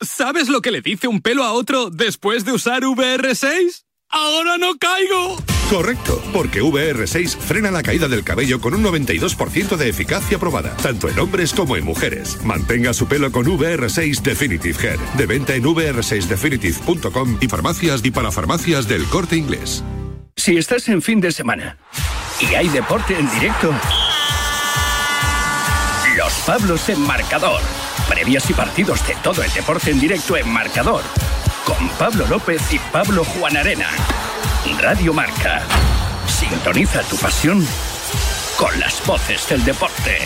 ¿Sabes lo que le dice un pelo a otro después de usar VR6? ¡Ahora no caigo! Correcto, porque VR6 frena la caída del cabello con un 92% de eficacia probada, tanto en hombres como en mujeres. Mantenga su pelo con VR6 Definitive Hair, de venta en vr6definitive.com y farmacias y parafarmacias del corte inglés. Si estás en fin de semana y hay deporte en directo, Los Pablos en Marcador. Previas y partidos de todo el deporte en directo en Marcador. Con Pablo López y Pablo Juan Arena. Radio Marca. Sintoniza tu pasión con las voces del deporte.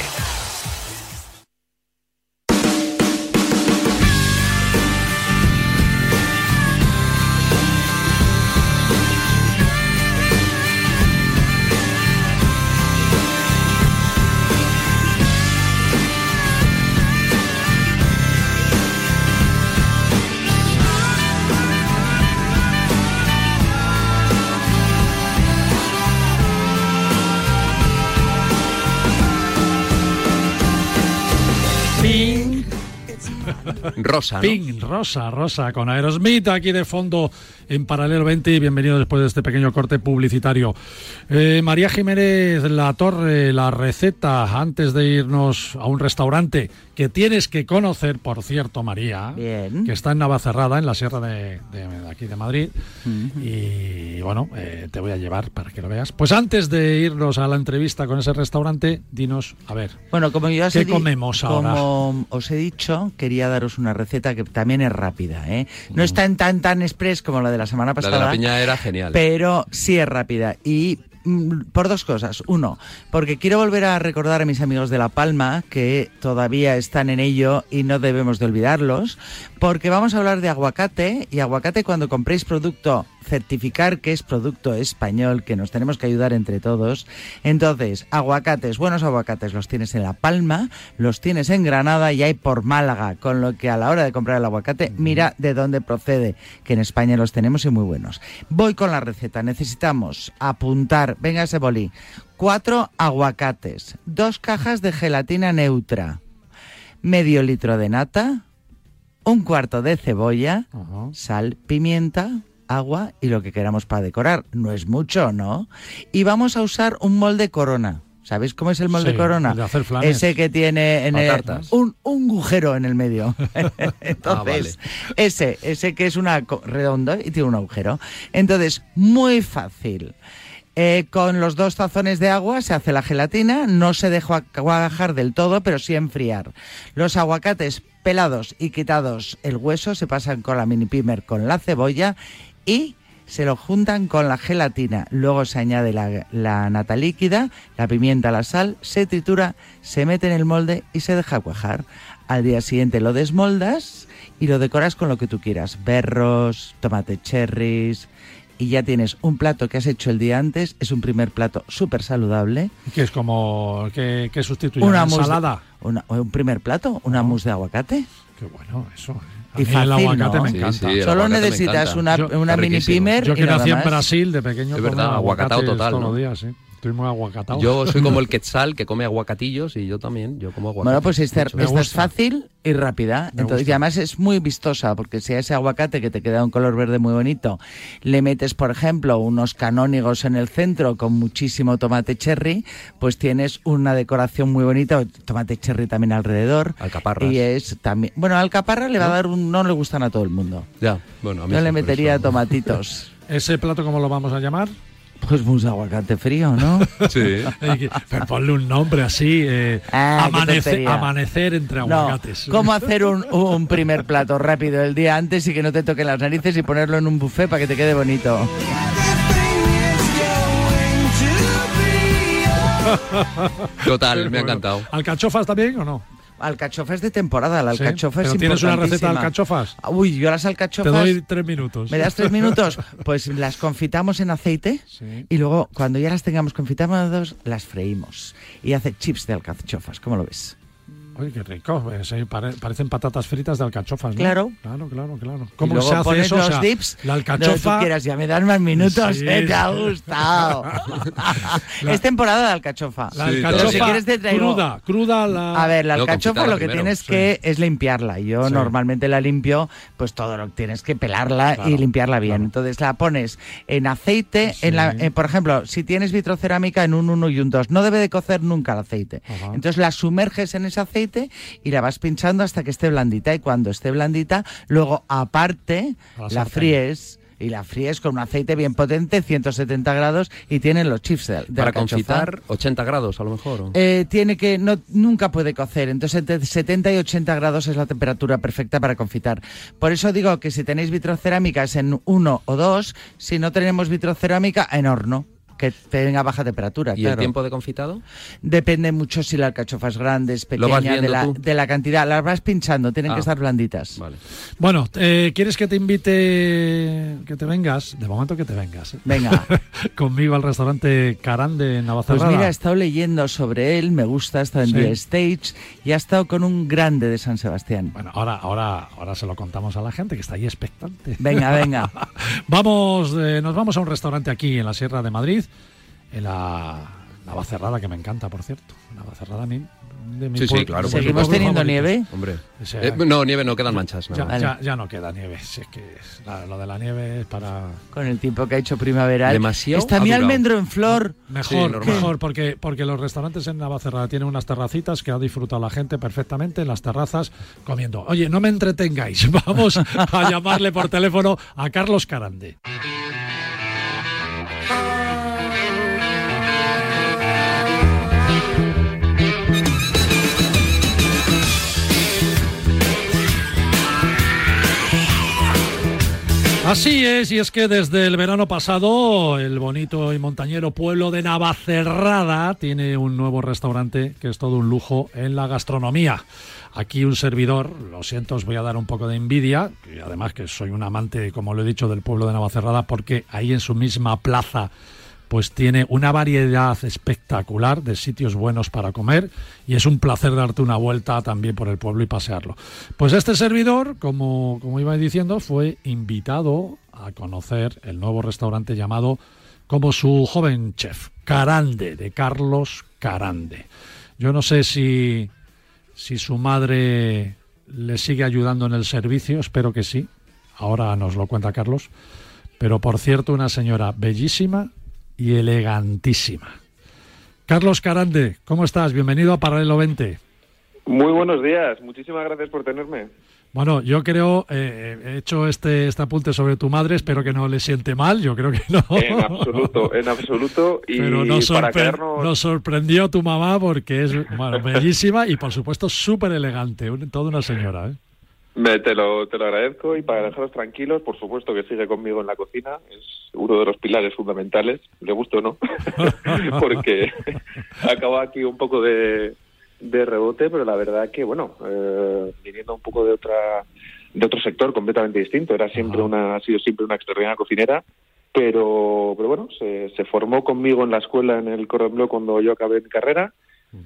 Rosa, ¿no? Ping, Rosa, Rosa, con Aerosmith aquí de fondo en Paralelo 20 y bienvenido después de este pequeño corte publicitario. Eh, María Jiménez La Torre, la receta antes de irnos a un restaurante que tienes que conocer, por cierto, María, que está en Navacerrada, en la sierra de, de- de aquí de Madrid. Y bueno, eh, te voy a llevar para que lo veas. Pues antes de irnos a la entrevista con ese restaurante, dinos, a ver, Bueno, como os ¿qué comemos ahora? Como os he dicho, quería daros una receta que también es rápida, ¿eh? No es tan tan tan express como la de la semana La pasada. de la piña era genial. Pero sí es rápida. Y mm, por dos cosas. Uno, porque quiero volver a recordar a mis amigos de La Palma que todavía están en ello y no debemos de olvidarlos. Porque vamos a hablar de aguacate. Y aguacate cuando compréis producto, certificar que es producto español, que nos tenemos que ayudar entre todos. Entonces, aguacates, buenos aguacates los tienes en La Palma, los tienes en Granada y hay por Málaga. Con lo que a la hora de comprar el aguacate, mira de dónde procede, que en España los tenemos y muy buenos. Voy con la receta. Necesitamos apuntar, venga ese bolí, cuatro aguacates, dos cajas de gelatina neutra, medio litro de nata, un cuarto de cebolla, sal, pimienta, agua y lo que queramos para decorar. No es mucho, ¿no? Y vamos a usar un molde corona. ¿Sabéis cómo es el molde Sí, corona? el de hacer flanes. Ese que tiene en el- un, un agujero en el medio. Ah, Entonces, ese, ese que es una redondo y tiene un agujero. Entonces, muy fácil. Eh, con los dos tazones de agua se hace la gelatina, no se deja cuajar del todo, pero sí enfriar. Los aguacates pelados y quitados el hueso se pasan con la mini pimer con la cebolla y se lo juntan con la gelatina. Luego se añade la, la nata líquida, la pimienta, la sal, se tritura, se mete en el molde y se deja cuajar. Al día siguiente lo desmoldas y lo decoras con lo que tú quieras. Berros, tomate cherries. Y ya tienes un plato que has hecho el día antes. Es un primer plato súper saludable. Que es como. que, que sustituye Una de- ensalada. una- un primer plato, una mousse de aguacate. Qué bueno, eso. ¿eh? Y fácil, el aguacate ¿no? me Sí, encanta. sí, el Solo necesitas encanta. una, Yo- una mini pimer Yo que nací en. Brasil de pequeño Es verdad, aguacates total, todos los días, sí. Estoy muy aguacatado. Yo soy como el quetzal que come aguacatillos y yo también, yo como aguacates. Bueno, pues esta, es fácil y rápida. Me Entonces, gusta. y además es muy vistosa, porque si a ese aguacate que te queda un color verde muy bonito, le metes, por ejemplo, unos canónigos en el centro con muchísimo tomate cherry, pues tienes una decoración muy bonita, tomate cherry también alrededor. Alcaparras. Y es también. Bueno, alcaparra le va a dar un. No le gustan a todo el mundo. Ya, bueno, a mí Yo le metería eso. tomatitos. ¿Ese plato cómo lo vamos a llamar? Pues de aguacate frío, ¿no? Sí. Pero ponle un nombre así. eh, Ah, amanecer, entre No, aguacates. ¿cómo hacer un, un primer plato rápido el día antes y que no te toquen las narices y ponerlo en un buffet para que te quede bonito? Total, me ha encantado. ¿Alcachofas también o no? Alcachofa es de temporada, la Sí, alcachofa es pero ¿tienes una receta de alcachofas? Uy, yo las Te alcachofas... doy tres minutos. ¿Me das tres minutos? Pues las confitamos en aceite Sí. y luego cuando ya las tengamos confitadas las freímos. Y hace chips de alcachofas, ¿cómo lo ves? Uy, qué rico. eh, sí, pare- parecen patatas fritas de alcachofas, ¿no? Claro. Claro, claro, claro. Y ¿Cómo luego se hace pones eso? O los sea, dips la donde tú alcachofa... quieras, ya me das más minutos, Sí, ¿eh? te ha gustado. La- es temporada de alcachofa. La Sí, Pero alcachofa si quieres te traigo- cruda, cruda la... A ver, la alcachofa lo que primero, tienes sí. que es limpiarla. Yo Sí. normalmente la limpio, pues todo lo tienes que pelarla Claro, y limpiarla bien. claro. Entonces la pones en aceite, Sí. en la, eh, por ejemplo, si tienes vitrocerámica en un 1 y un 2, no debe de cocer nunca el aceite. Ajá. Entonces la sumerges en ese aceite y la vas pinchando hasta que esté blandita y cuando esté blandita, luego aparte la fríes. Y la fríes con un aceite bien potente, 170 grados, y tienen los chips de, de Para confitar 80 grados a lo mejor. Eh, tiene que no nunca puede cocer, entonces entre 70 y 80 grados es la temperatura perfecta para confitar. Por eso digo que si tenéis vitrocerámica es en uno o dos, si no tenemos vitrocerámica en horno, que tenga baja temperatura. ¿Y claro. el tiempo de confitado? Depende mucho si la alcachofa es grande, es pequeña, de la, de la cantidad. Las vas pinchando, tienen Ah. que estar blanditas. Vale. Bueno, eh, ¿quieres que te invite, que te vengas? De momento que te vengas. ¿eh? Venga. Conmigo al restaurante Carande en Pues Navacerrada. mira, he estado leyendo sobre él, me gusta, ha estado en Sí. The Stage y ha estado con un grande de San Sebastián. Bueno, ahora, ahora, ahora se lo contamos a la gente que está ahí expectante. Venga, venga. Vamos, eh, nos vamos a un restaurante aquí en la Sierra de Madrid, en la Navacerrada, que me encanta, por cierto. Navacerrada, mi, de mi Sí, sí, claro, ¿Seguimos teniendo nieve? Hombre. O sea, Eh, no, nieve no, quedan manchas. ya, nada. ya- ya no queda nieve. Si es que es- la- lo de la nieve es para... Con el tiempo que ha hecho primaveral. Demasiado Está mi almendro en flor. Mejor, mejor, porque, porque los restaurantes en Navacerrada tienen unas terracitas que ha disfrutado la gente perfectamente en las terrazas comiendo. Oye, no me entretengáis, vamos a llamarle por teléfono a Carlos Carande. Así es, y es que desde el verano pasado el bonito y montañero pueblo de Navacerrada tiene un nuevo restaurante que es todo un lujo en la gastronomía. Aquí un servidor, lo siento, os voy a dar un poco de envidia, y además que soy un amante, como lo he dicho, del pueblo de Navacerrada, porque ahí en su misma plaza pues tiene una variedad espectacular de sitios buenos para comer y es un placer darte una vuelta también por el pueblo y pasearlo. Pues este servidor, como, como iba diciendo, fue invitado a conocer el nuevo restaurante llamado como su joven chef, Carande, de Carlos Carande. Yo no sé si, si su madre le sigue ayudando en el servicio, espero que sí, ahora nos lo cuenta Carlos, pero por cierto una señora bellísima y elegantísima. Carlos Carande, ¿cómo estás? Bienvenido a Paralelo 20. Muy buenos días, muchísimas gracias por tenerme. Bueno, yo creo, eh, he hecho este, este apunte sobre tu madre, espero que no le siente mal, yo creo que no. En absoluto, en absoluto. Y Pero nos, para sorpre- quedarnos- nos sorprendió tu mamá porque es bueno, bellísima y por supuesto súper elegante, un- toda una señora. ¿eh? Me- te, lo, te lo agradezco y para dejaros tranquilos, por supuesto que sigue conmigo en la cocina, es uno de los pilares fundamentales, le gusto o no, porque acaba aquí un poco de, de rebote, pero la verdad que, bueno, eh, viniendo un poco de otra de otro sector completamente distinto, era siempre una, ha sido siempre una extraordinaria cocinera, pero, pero bueno, se, se formó conmigo en la escuela en el Cordon Bleu cuando yo acabé mi carrera,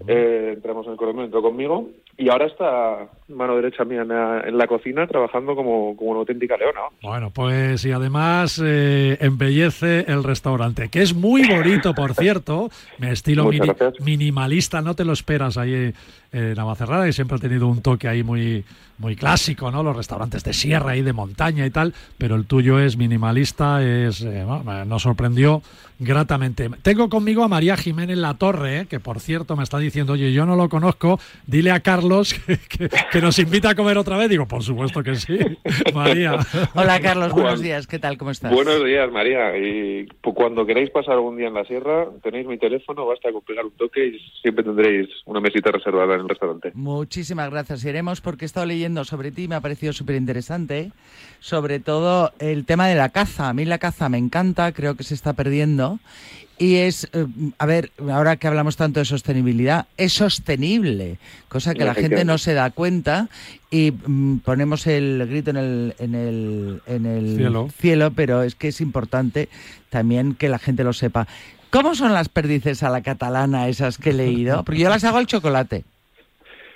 eh, entramos en el Bleu, entró conmigo y ahora está mano derecha mía en la, en la cocina trabajando como, como una auténtica leona. Bueno, pues y además eh, embellece el restaurante, que es muy bonito, por cierto, me estilo mini- minimalista, no te lo esperas ahí eh, en Navacerrada, y siempre ha tenido un toque ahí muy, muy clásico, ¿no? Los restaurantes de sierra y de montaña y tal, pero el tuyo es minimalista, es eh, bueno, nos sorprendió gratamente. Tengo conmigo a María Jiménez La Torre, eh, que por cierto me está diciendo, oye, yo no lo conozco, dile a Carlos que, que- que nos invita a comer otra vez. Digo, por supuesto que sí, María. Hola Carlos, buenos días, ¿qué tal? ¿Cómo estás? Buenos días, María. Y cuando queráis pasar algún día en la sierra, tenéis mi teléfono, basta con pegar un toque y siempre tendréis una mesita reservada en el restaurante. Muchísimas gracias. Iremos porque he estado leyendo sobre ti, me ha parecido súper interesante. Sobre todo el tema de la caza. A mí la caza me encanta, creo que se está perdiendo. Y es, eh, a ver, ahora que hablamos tanto de sostenibilidad, es sostenible, cosa que la gente no se da cuenta y mm, ponemos el grito en el, en el, en el Cielo. cielo, pero es que es importante también que la gente lo sepa. ¿Cómo son las perdices a la catalana esas que he leído? Porque yo las hago al chocolate.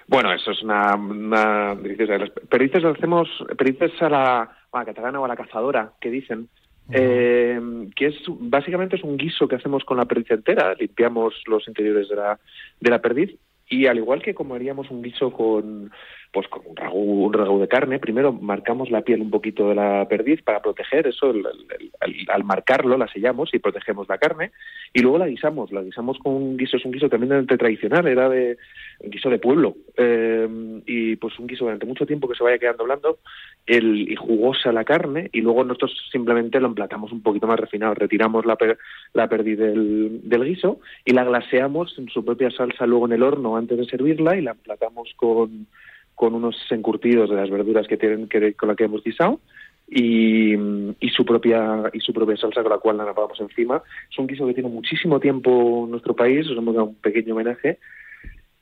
Bueno, eso es una, una deliciosa. Las perdices las hacemos, perdices a la, catalana o a la cazadora, que dicen, eh, que es básicamente es un guiso que hacemos con la perdiz entera. Limpiamos los interiores de la, de la perdiz y al igual que como haríamos un guiso con pues con un ragú, un ragú de carne, primero marcamos la piel un poquito de la perdiz para proteger eso, el- el- el- al, marcarlo la sellamos y protegemos la carne. Y luego la guisamos, la guisamos con un guiso, es un guiso también de tradicional, era de un guiso de pueblo. Eh, y pues un guiso durante mucho tiempo que se vaya quedando blando el, y jugosa la carne y luego nosotros simplemente lo emplatamos un poquito más refinado, retiramos la, per- la perdiz del, del guiso y la glaseamos en su propia salsa luego en el horno antes de servirla y la emplatamos con, con unos encurtidos de las verduras que tienen que, con la que hemos guisado y, y su propia y su propia salsa con la cual la napamos encima. Es un guiso que tiene muchísimo tiempo en nuestro país, os hemos dado un pequeño homenaje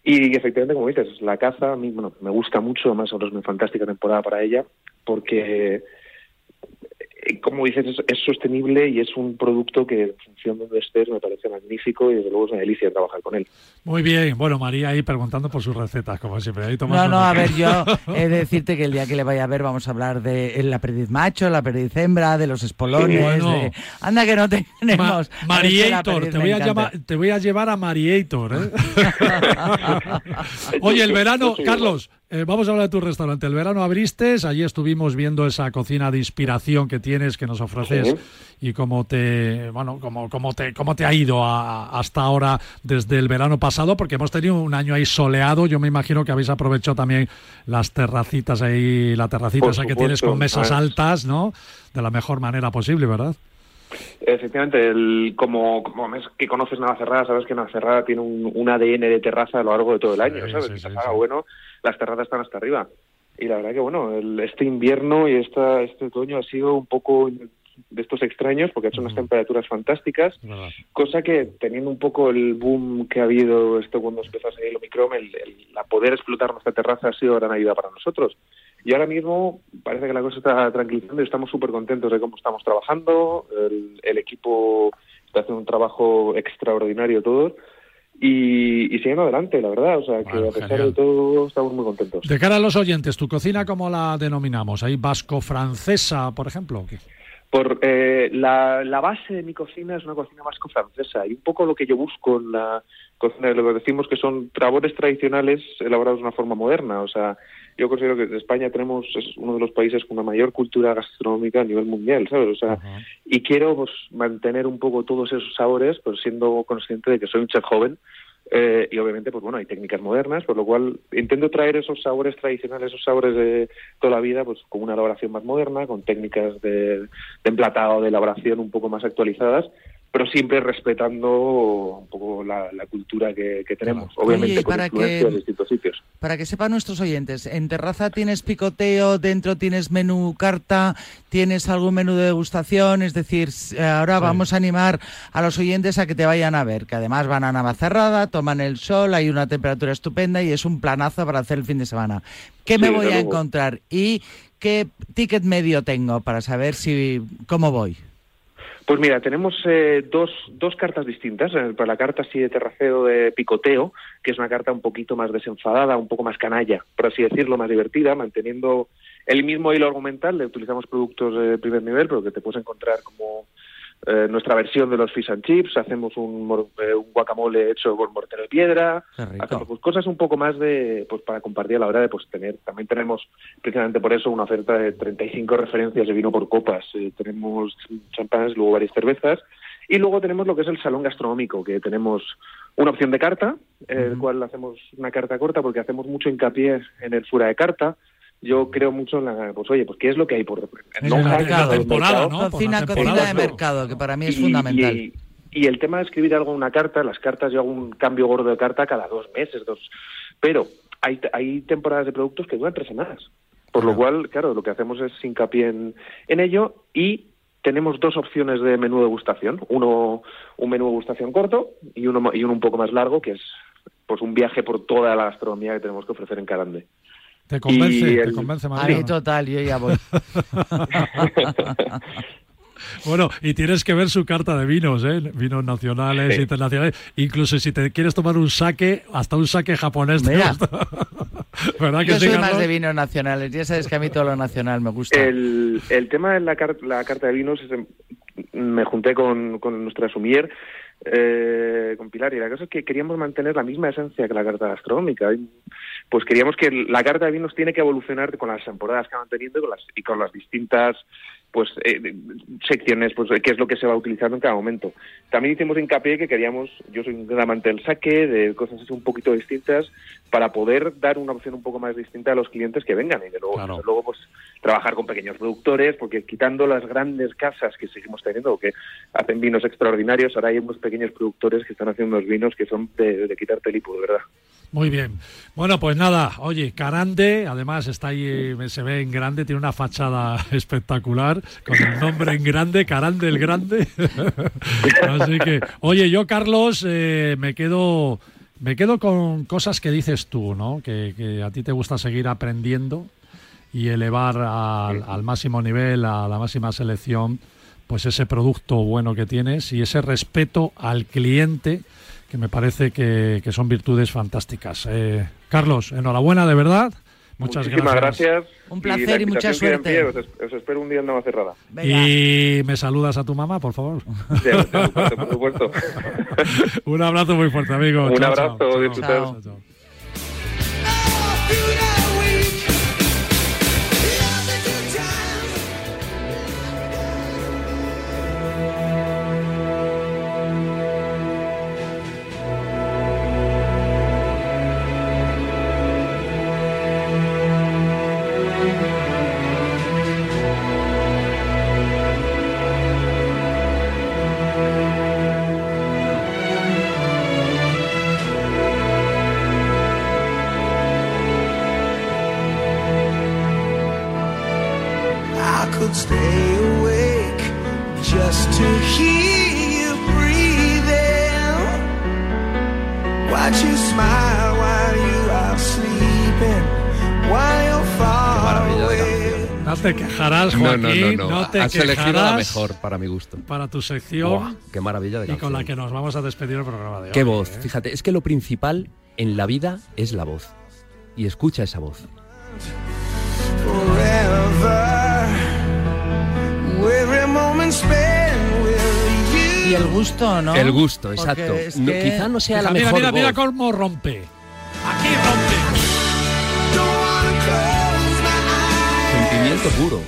y efectivamente, como dices, la caza a mí bueno, me gusta mucho, además es una fantástica temporada para ella, porque, como dices, es, es sostenible y es un producto que en función de donde estés me parece magnífico y desde luego es una delicia trabajar con él. Muy bien, bueno, María ahí preguntando por sus recetas, como siempre. Ahí No, no, a ver, yo he de decirte que el día que le vaya a ver vamos a hablar de la perdiz macho, la perdiz hembra, de los espolones. Sí, bueno. de- Anda que no tenemos. Ma- Mariator, te voy, a llamar, te voy a llevar a Mariator. ¿eh? Oye, el verano, Carlos, eh, vamos a hablar de tu restaurante. El verano abriste, allí estuvimos viendo esa cocina de inspiración que tienes, que nos ofreces Sí. y cómo te, bueno, cómo, cómo te, cómo te ha ido a- hasta ahora desde el verano pasado, porque hemos tenido un año ahí soleado. Yo me imagino que habéis aprovechado también las terracitas ahí, la terracita Por esa que tienes con mesas es- altas, ¿no? De la mejor manera posible, ¿verdad? Efectivamente, el, como, como es que conoces Navacerrada, sabes que Navacerrada tiene un, un ADN de terraza a lo largo de todo el año, Sí, ¿sabes? sí, sí, haga bueno, las terrazas están hasta arriba. Y la verdad que, bueno, el- este invierno y esta, este otoño ha sido un poco de estos extraños porque ha hecho unas temperaturas fantásticas, cosa que teniendo un poco el boom que ha habido esto cuando empezó a salir el Omicron, el, el- la poder explotar nuestra terraza ha sido gran ayuda para nosotros. Y ahora mismo parece que la cosa está tranquilizando y estamos súper contentos de cómo estamos trabajando. El, el equipo está haciendo un trabajo extraordinario todos y, y adelante, la verdad. O sea, que Bueno, a pesar genial. de todo estamos muy contentos. De cara a los oyentes, ¿tu cocina cómo la denominamos? ¿Ahí vasco-francesa, por ejemplo? o qué? Por eh, la, la base de mi cocina es una cocina vasco-francesa y un poco lo que yo busco en la cocina, lo que decimos que son sabores tradicionales elaborados de una forma moderna. O sea, yo considero que España tenemos es uno de los países con una mayor cultura gastronómica a nivel mundial, ¿sabes? O sea, y quiero pues, mantener un poco todos esos sabores, pues siendo consciente de que soy un chef joven Eh, y obviamente, pues bueno, hay técnicas modernas, por lo cual intento traer esos sabores tradicionales, esos sabores de toda la vida, pues con una elaboración más moderna, con técnicas de, de emplatado, de elaboración un poco más actualizadas, pero siempre respetando un poco la, la cultura que, que tenemos, obviamente Oye, con para influencia que- de distintos sitios. Para que sepan nuestros oyentes, en terraza tienes picoteo, dentro tienes menú carta, tienes algún menú de degustación, es decir, s- ahora vamos a animar a los oyentes a que te vayan a ver, que además van a Navacerrada, toman el sol, hay una temperatura estupenda y es un planazo para hacer el fin de semana. ¿Qué me voy a luego. encontrar? ¿Y qué ticket medio tengo para saber si cómo voy? Pues mira, tenemos eh, dos, dos cartas distintas. Eh, Para la carta así de terraceo de picoteo, que es una carta un poquito más desenfadada, un poco más canalla, por así decirlo, más divertida, manteniendo el mismo hilo argumental. Le utilizamos productos de primer nivel, pero que te puedes encontrar como eh, nuestra versión de los fish and chips. Hacemos un, eh, un guacamole hecho con mortero de piedra. Hacemos pues, cosas un poco más de pues para compartir a la hora de pues tener. También tenemos precisamente por eso una oferta de 35 referencias de vino por copas. Eh, tenemos champáns, luego varias cervezas. Y luego tenemos lo que es el salón gastronómico, que tenemos una opción de carta, el cual hacemos una carta corta porque hacemos mucho hincapié en el fuera de carta. Yo creo mucho en la, pues oye, pues qué es lo que hay por no el hay mercado. Cocina, cocina de mercado, que para mí es Y- fundamental. Y, y el tema de escribir algo en una carta, las cartas, yo hago un cambio gordo de carta cada dos meses, dos. Pero hay, hay temporadas de productos que duran tres semanas. Por lo cual, claro, lo que hacemos es hincapié en, en ello y tenemos dos opciones de menú degustación. Uno, un menú degustación corto y uno, y uno un poco más largo, que es pues un viaje por toda la gastronomía que tenemos que ofrecer en Carande. ¿Te convence? Y ¿Te el- convence, A María? mí total, yo ya voy. Bueno, y tienes que ver su carta de vinos, ¿eh? Vinos nacionales, Sí. internacionales. Incluso si te quieres tomar un saque, hasta un saque japonés. te Mira. gusta. ¿Verdad que Yo sí, soy más de vinos nacionales, ya sabes que a mí todo lo nacional me gusta. El, el tema de la, car- la carta de vinos, es, em, me junté con, con nuestra sumier, eh, con Pilar, y la cosa es que queríamos mantener la misma esencia que la carta gastronómica. Pues queríamos que la carta de vinos tiene que evolucionar con las temporadas que van teniendo y con las, y con las distintas pues eh, secciones, pues qué es lo que se va utilizando en cada momento. También hicimos hincapié que queríamos, yo soy un gran amante del saque, de cosas así un poquito distintas, para poder dar una opción un poco más distinta a los clientes que vengan y de luego, Claro. luego pues trabajar con pequeños productores, porque quitando las grandes casas que seguimos teniendo, que hacen vinos extraordinarios, ahora hay unos pequeños productores que están haciendo unos vinos que son de, de quitarte el hipo, de verdad. Muy bien. Bueno, pues nada, oye, Carande, además está ahí, eh, se ve en grande, tiene una fachada espectacular, con el nombre en grande, Carande el Grande. Así que, oye, yo, Carlos, eh, me quedo me quedo con cosas que dices tú, ¿no? Que, que a ti te gusta seguir aprendiendo y elevar al, al máximo nivel, a la máxima selección, pues ese producto bueno que tienes y ese respeto al cliente, que me parece que, que son virtudes fantásticas. Eh, Carlos, enhorabuena de verdad. Muchas Muchísimas gracias. gracias. Un placer la y mucha suerte. pie. Os, os espero un día en Navacerrada. Y me saludas a tu mamá, por favor. Sí, por supuesto, por supuesto. Un abrazo muy fuerte, amigo. Un Chao, abrazo, chao, chao. Watch you smile while you are sleeping, while you're far maravilla de away. No te quejarás, No, Joaquín. no, no, no. te Has elegido la mejor para mi gusto. para tu sección Buah, qué maravilla de y con la que nos vamos a despedir el programa de hoy. Qué voz. ¿eh? Fíjate, es que lo principal en la vida es la voz. Y escucha esa voz. Forever, every moment. Y el gusto, ¿no? El gusto, exacto. es No, quizá no sea la Mira, mejor mira, mira voz. cómo rompe. Aquí rompe. Sentimiento puro.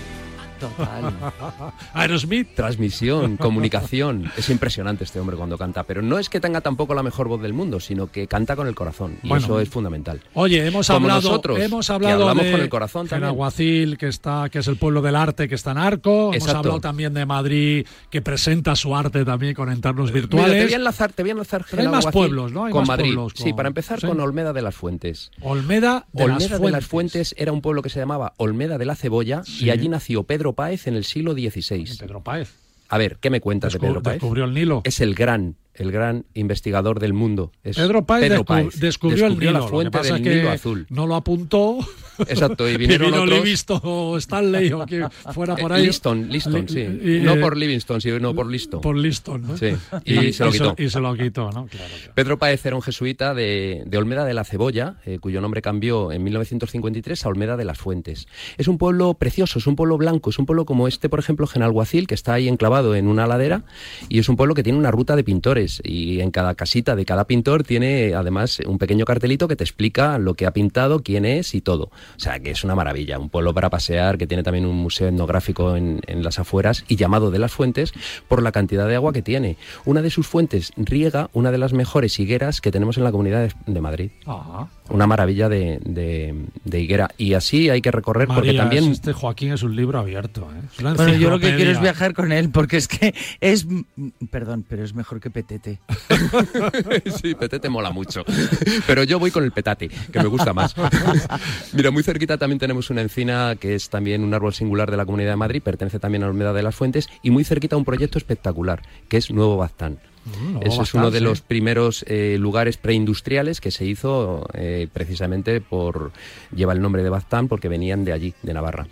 Total. Aerosmith. Transmisión, comunicación. Es impresionante este hombre cuando canta, pero no es que tenga tampoco la mejor voz del mundo, sino que canta con el corazón y Bueno. eso es fundamental. Oye, hemos Como hablado, nosotros, hemos que hablado hablamos de con el corazón también. Genaguacil, que está, que es el pueblo del arte, que está en Arco. Hemos hablado también de Madrid, que presenta su arte también con entornos Mira, virtuales. te voy a enlazar, te voy a enlazar hay más pueblos, ¿no? Hay con más Madrid. pueblos Sí, para empezar sí. con Olmeda de las Fuentes. Olmeda de Olmeda las de Fuentes. las Fuentes era un pueblo que se llamaba Olmeda de la Cebolla Sí. y allí nació Pedro Páez en el siglo XVI. Pedro Páez. A ver, ¿qué me cuentas de Pedro Páez? descubrió el Nilo. Es el gran, el gran investigador del mundo. Es Pedro Páez, Pedro descu- Páez. descubrió, el Nilo. la que fuente del que Nilo azul. no lo apuntó. Exacto, y vinieron vino otros- Stanley o quien fuera por Eh, ahí. Liston, Liston, Li- sí. y, no eh, por Livingston, sino por Liston. Por Liston, ¿no? Sí, y, se lo quitó. y se lo quitó, ¿no? Claro. Pedro Páez era un jesuita de, de Olmeda de la Cebolla, eh, cuyo nombre cambió en 1953 a Olmeda de las Fuentes. Es un pueblo precioso, es un pueblo blanco, es un pueblo como este, por ejemplo, Genalguacil, que está ahí enclavado en una ladera, y es un pueblo que tiene una ruta de pintores, y en cada casita de cada pintor tiene además un pequeño cartelito que te explica lo que ha pintado, quién es y todo. O sea, que es una maravilla, un pueblo para pasear, que tiene también un museo etnográfico en, en las afueras, y llamado de las Fuentes por la cantidad de agua que tiene. Una de sus fuentes riega una de las mejores higueras que tenemos en la comunidad de, de Madrid. Ah, Una maravilla de, de- de higuera. Y así hay que recorrer porque también... este Joaquín es un libro abierto. ¿eh? Bueno, yo lo que quiero es viajar con él, porque es que es... Perdón, pero es mejor que Petete. sí, petete mola mucho. Pero yo voy con el petate, que me gusta más. Mira, muy cerquita también tenemos una encina que es también un árbol singular de la Comunidad de Madrid, pertenece también a Olmeda de las Fuentes, y muy cerquita un proyecto espectacular, que es Nuevo Baztán. Mm, Ese es uno de los primeros eh, lugares preindustriales que se hizo eh, precisamente por... lleva el nombre de Baztán porque venían de allí, de Navarra.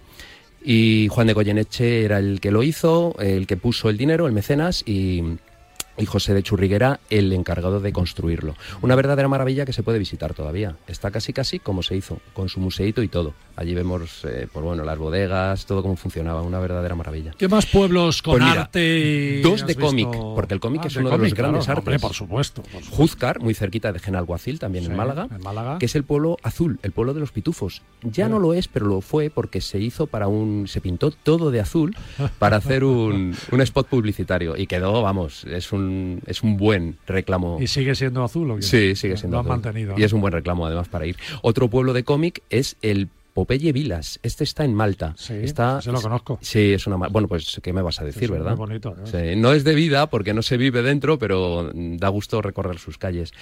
Y Juan de Goyeneche era el que lo hizo, el que puso el dinero, el mecenas, y, y José de Churriguera el encargado de construirlo. Una verdadera maravilla que se puede visitar todavía. Está casi casi como se hizo, con su museito y todo. Allí vemos eh, pues bueno, las bodegas, todo cómo funcionaba, una verdadera maravilla. ¿Qué más pueblos con Pues mira, arte? Dos de cómic, visto? porque el cómic Ah, es uno de los grandes artes. hombre, por supuesto. por supuesto. Júzcar, muy cerquita de Genalguacil, también Sí, en Málaga, en Málaga. que es el pueblo azul, el pueblo de los pitufos. Ya no lo es, pero lo fue porque se hizo para un, se pintó todo de azul para hacer un, un spot publicitario y quedó, vamos, es un, es un buen reclamo. ¿Y sigue siendo azul o qué? Sí, sigue siendo Lo han azul. mantenido. Y es un buen reclamo además para ir. Otro pueblo de cómic es el Popeye Vilas. Este está en Malta. Sí, está, se lo conozco. Sí, es una bueno, pues qué me vas a decir, Es muy ¿verdad? bonito, ¿no? Sí, no es de vida porque no se vive dentro, pero da gusto recorrer sus calles.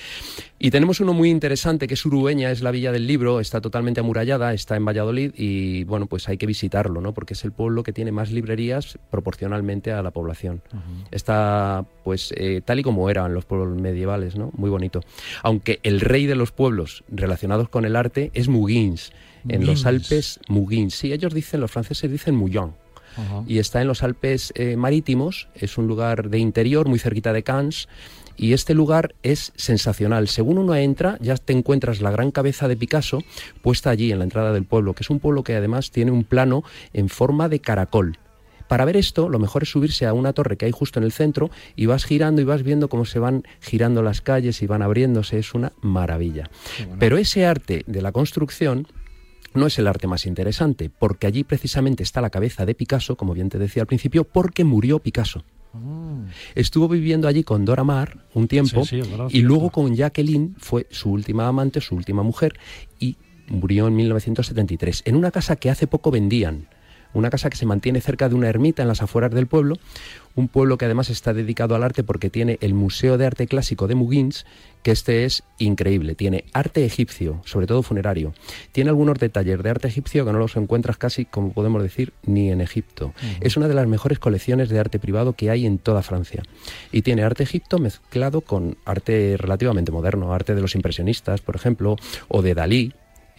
Y tenemos uno muy interesante que es Urueña, es la villa del libro, está totalmente amurallada, está en Valladolid y bueno, pues hay que visitarlo, ¿no? Porque es el pueblo que tiene más librerías proporcionalmente a la población. Está pues eh, tal y como eran los pueblos medievales, ¿no? Muy bonito. Aunque el rey de los pueblos relacionados con el arte es Muguins. En los. Alpes, Muguins. Sí, ellos dicen, los franceses dicen Mouillon y está en los Alpes eh, marítimos, es un lugar de interior muy cerquita de Cannes y este lugar es sensacional. Según uno entra, ya te encuentras la gran cabeza de Picasso puesta allí en la entrada del pueblo, que es un pueblo que además tiene un plano en forma de caracol. Para ver esto, lo mejor es subirse a una torre que hay justo en el centro y vas girando y vas viendo cómo se van girando las calles y van abriéndose. Es una maravilla. Pero ese arte de la construcción no es el arte más interesante, porque allí precisamente está la cabeza de Picasso, como bien te decía al principio, porque murió Picasso. Estuvo viviendo allí con Dora Maar un tiempo Sí, sí, es verdad, y luego con Jacqueline fue su última amante, su última mujer y murió en 1973 en una casa que hace poco vendían. Una casa que se mantiene cerca de una ermita en las afueras del pueblo, un pueblo que además está dedicado al arte porque tiene el Museo de Arte Clásico de Muguins, que este es increíble. Tiene arte egipcio, sobre todo funerario. Tiene algunos detalles de arte egipcio que no los encuentras casi, como podemos decir, ni en Egipto. Es una de las mejores colecciones de arte privado que hay en toda Francia. Y tiene arte egipto mezclado con arte relativamente moderno, arte de los impresionistas, por ejemplo, o de Dalí,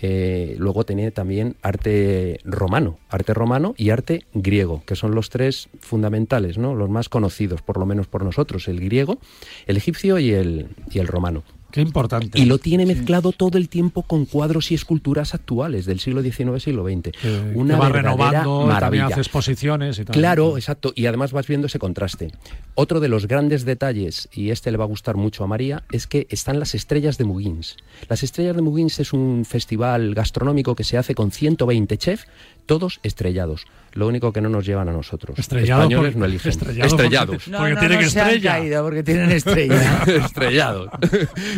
eh, luego tiene también arte romano, arte romano y arte griego, que son los tres fundamentales, ¿no? los más conocidos, por lo menos por nosotros, el griego, el egipcio y el, y el romano. Qué importante. Y lo tiene mezclado todo el tiempo con cuadros y esculturas actuales del siglo XIX, siglo XX. Una que va renovando, también maravilla. hace exposiciones y tal. Claro, exacto. Y además vas viendo ese contraste. Otro de los grandes detalles, y este le va a gustar mucho a María, es que están las estrellas de Muguins. Las estrellas de Muguins es un festival gastronómico que se hace con 120 chefs, todos estrellados. Lo único que no nos llevan a nosotros. Estrellado Españoles porque- no eligen. estrellado Estrellados. porque- porque tienen no se han estrella. caído porque tienen estrella. estrellados.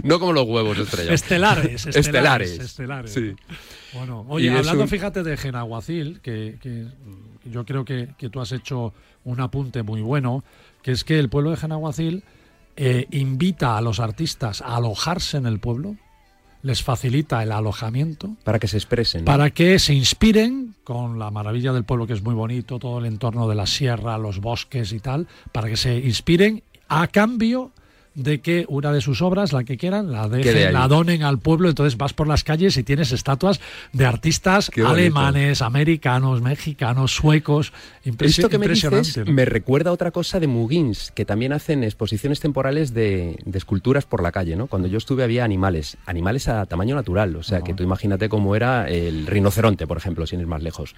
no como los huevos estrellados. Estelares, estelares, Estelares. estelares. Sí. Bueno, oye, Y hablando, un- fíjate de Genaguacil, que, que yo creo que, que tú has hecho un apunte muy bueno, que es que el pueblo de Genaguacil eh, invita a los artistas a alojarse en el pueblo, les facilita el alojamiento Para que se expresen. ¿no? para que se inspiren con la maravilla del pueblo que es muy bonito, todo el entorno de la sierra, los bosques y tal, para que se inspiren a cambio de que una de sus obras, la que quieran, la dejen, la donen al pueblo, entonces vas por las calles y tienes estatuas de artistas alemanes, americanos, mexicanos, suecos, impresi- Esto que me impresionante. dices ¿no? me recuerda a otra cosa de Mugins, que también hacen exposiciones temporales de, de esculturas por la calle, ¿no? Cuando yo estuve había animales, animales a tamaño natural, o sea, que tú imagínate cómo era el rinoceronte, por ejemplo, sin ir más lejos.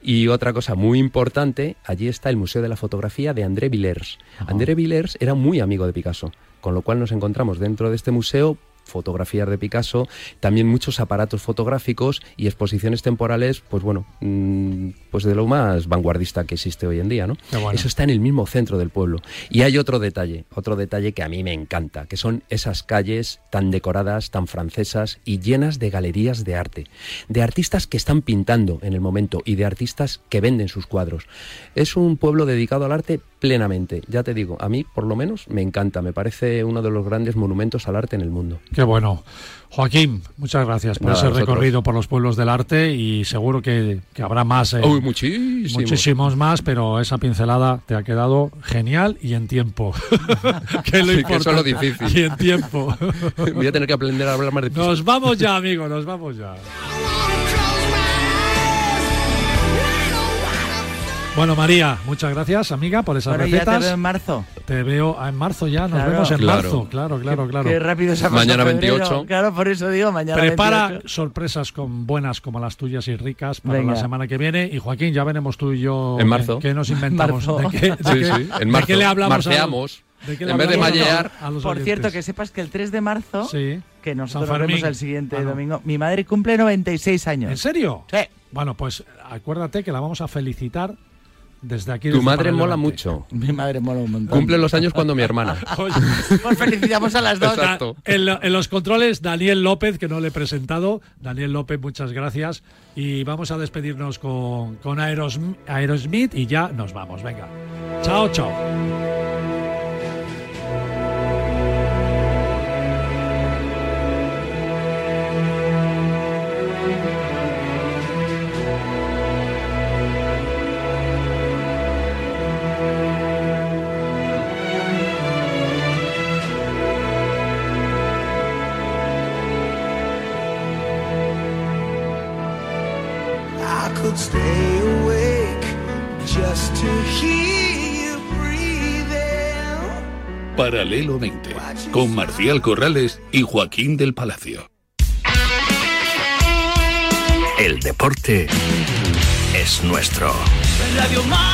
Y otra cosa muy importante, allí está el Museo de la Fotografía de André Villers. André Villers era muy amigo de Picasso, con lo cual nos encontramos dentro de este museo fotografías de Picasso, también muchos aparatos fotográficos y exposiciones temporales, pues bueno, mm, pues de lo más vanguardista que existe hoy en día, ¿no? Bueno. Eso está en el mismo centro del pueblo. Y hay otro detalle, otro detalle que a mí me encanta, que son esas calles tan decoradas, tan francesas y llenas de galerías de arte, de artistas que están pintando en el momento y de artistas que venden sus cuadros. Es un pueblo dedicado al arte plenamente, ya te digo, a mí por lo menos me encanta, me parece uno de los grandes monumentos al arte en el mundo. Qué bueno. Joaquín, muchas gracias por Nada, ese vosotros. recorrido por los pueblos del arte y seguro que, que habrá más. eh, Uy, muchísimos. Muchísimos más, pero esa pincelada te ha quedado genial y en tiempo. que es lo Sí, que eso es lo difícil. Y en tiempo. Voy a tener que aprender a hablar más de Nos vamos ya, amigo, nos vamos ya. Bueno, María, muchas gracias, amiga, por esas Bueno, ya recetas. te veo en marzo. Te veo en marzo ya, nos Claro. vemos en Claro. marzo, claro, claro, claro. Qué rápido se ha pasado Mañana febrero. 28. Claro, por eso digo mañana Prepara 28. sorpresas con buenas como las tuyas y ricas para Venga. la semana que viene. Y Joaquín, ya veremos tú y yo En marzo. qué, qué nos inventamos. Marzo. ¿De qué, de Sí, qué- sí, en de marzo. qué le hablamos? Marceamos. de qué le En vez de mallear. a los Por oyentes? cierto, que sepas que el 3 de marzo, Sí. que nosotros nos vemos el siguiente Ah, no. domingo, mi madre cumple 96 años. ¿En serio? Sí. Bueno, pues acuérdate que la vamos a felicitar desde aquí. Tu desde madre Para mola mucho. Mi madre mola un montón. Cumple los años cuando mi hermana. Oye, Pues felicitamos a las dos. Exacto. en, en los controles, Daniel López, que no le he presentado. Daniel López, muchas gracias. Y vamos a despedirnos con, con Aerosm- Aerosmith y ya nos vamos. Venga. Chao, chao. I could stay awake just to hear you breathing. Paralelo 20, con Marcial Corrales y Joaquín del Palacio. El deporte es nuestro. Radio Marca.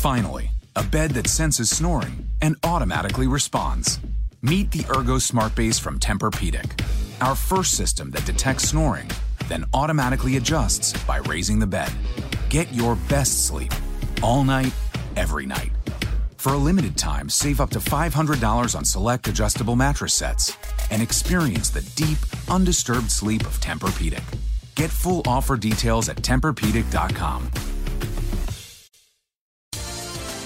Finally, a bed that senses snoring and automatically responds. Meet the Ergo Smart Base from Tempur-Pedic, our first system that detects snoring, then automatically adjusts by raising the bed. Get your best sleep all night, every night. For a limited time, save up to $500 on select adjustable mattress sets and experience the deep, undisturbed sleep of Tempur-Pedic. Get full offer details at TempurPedic.com.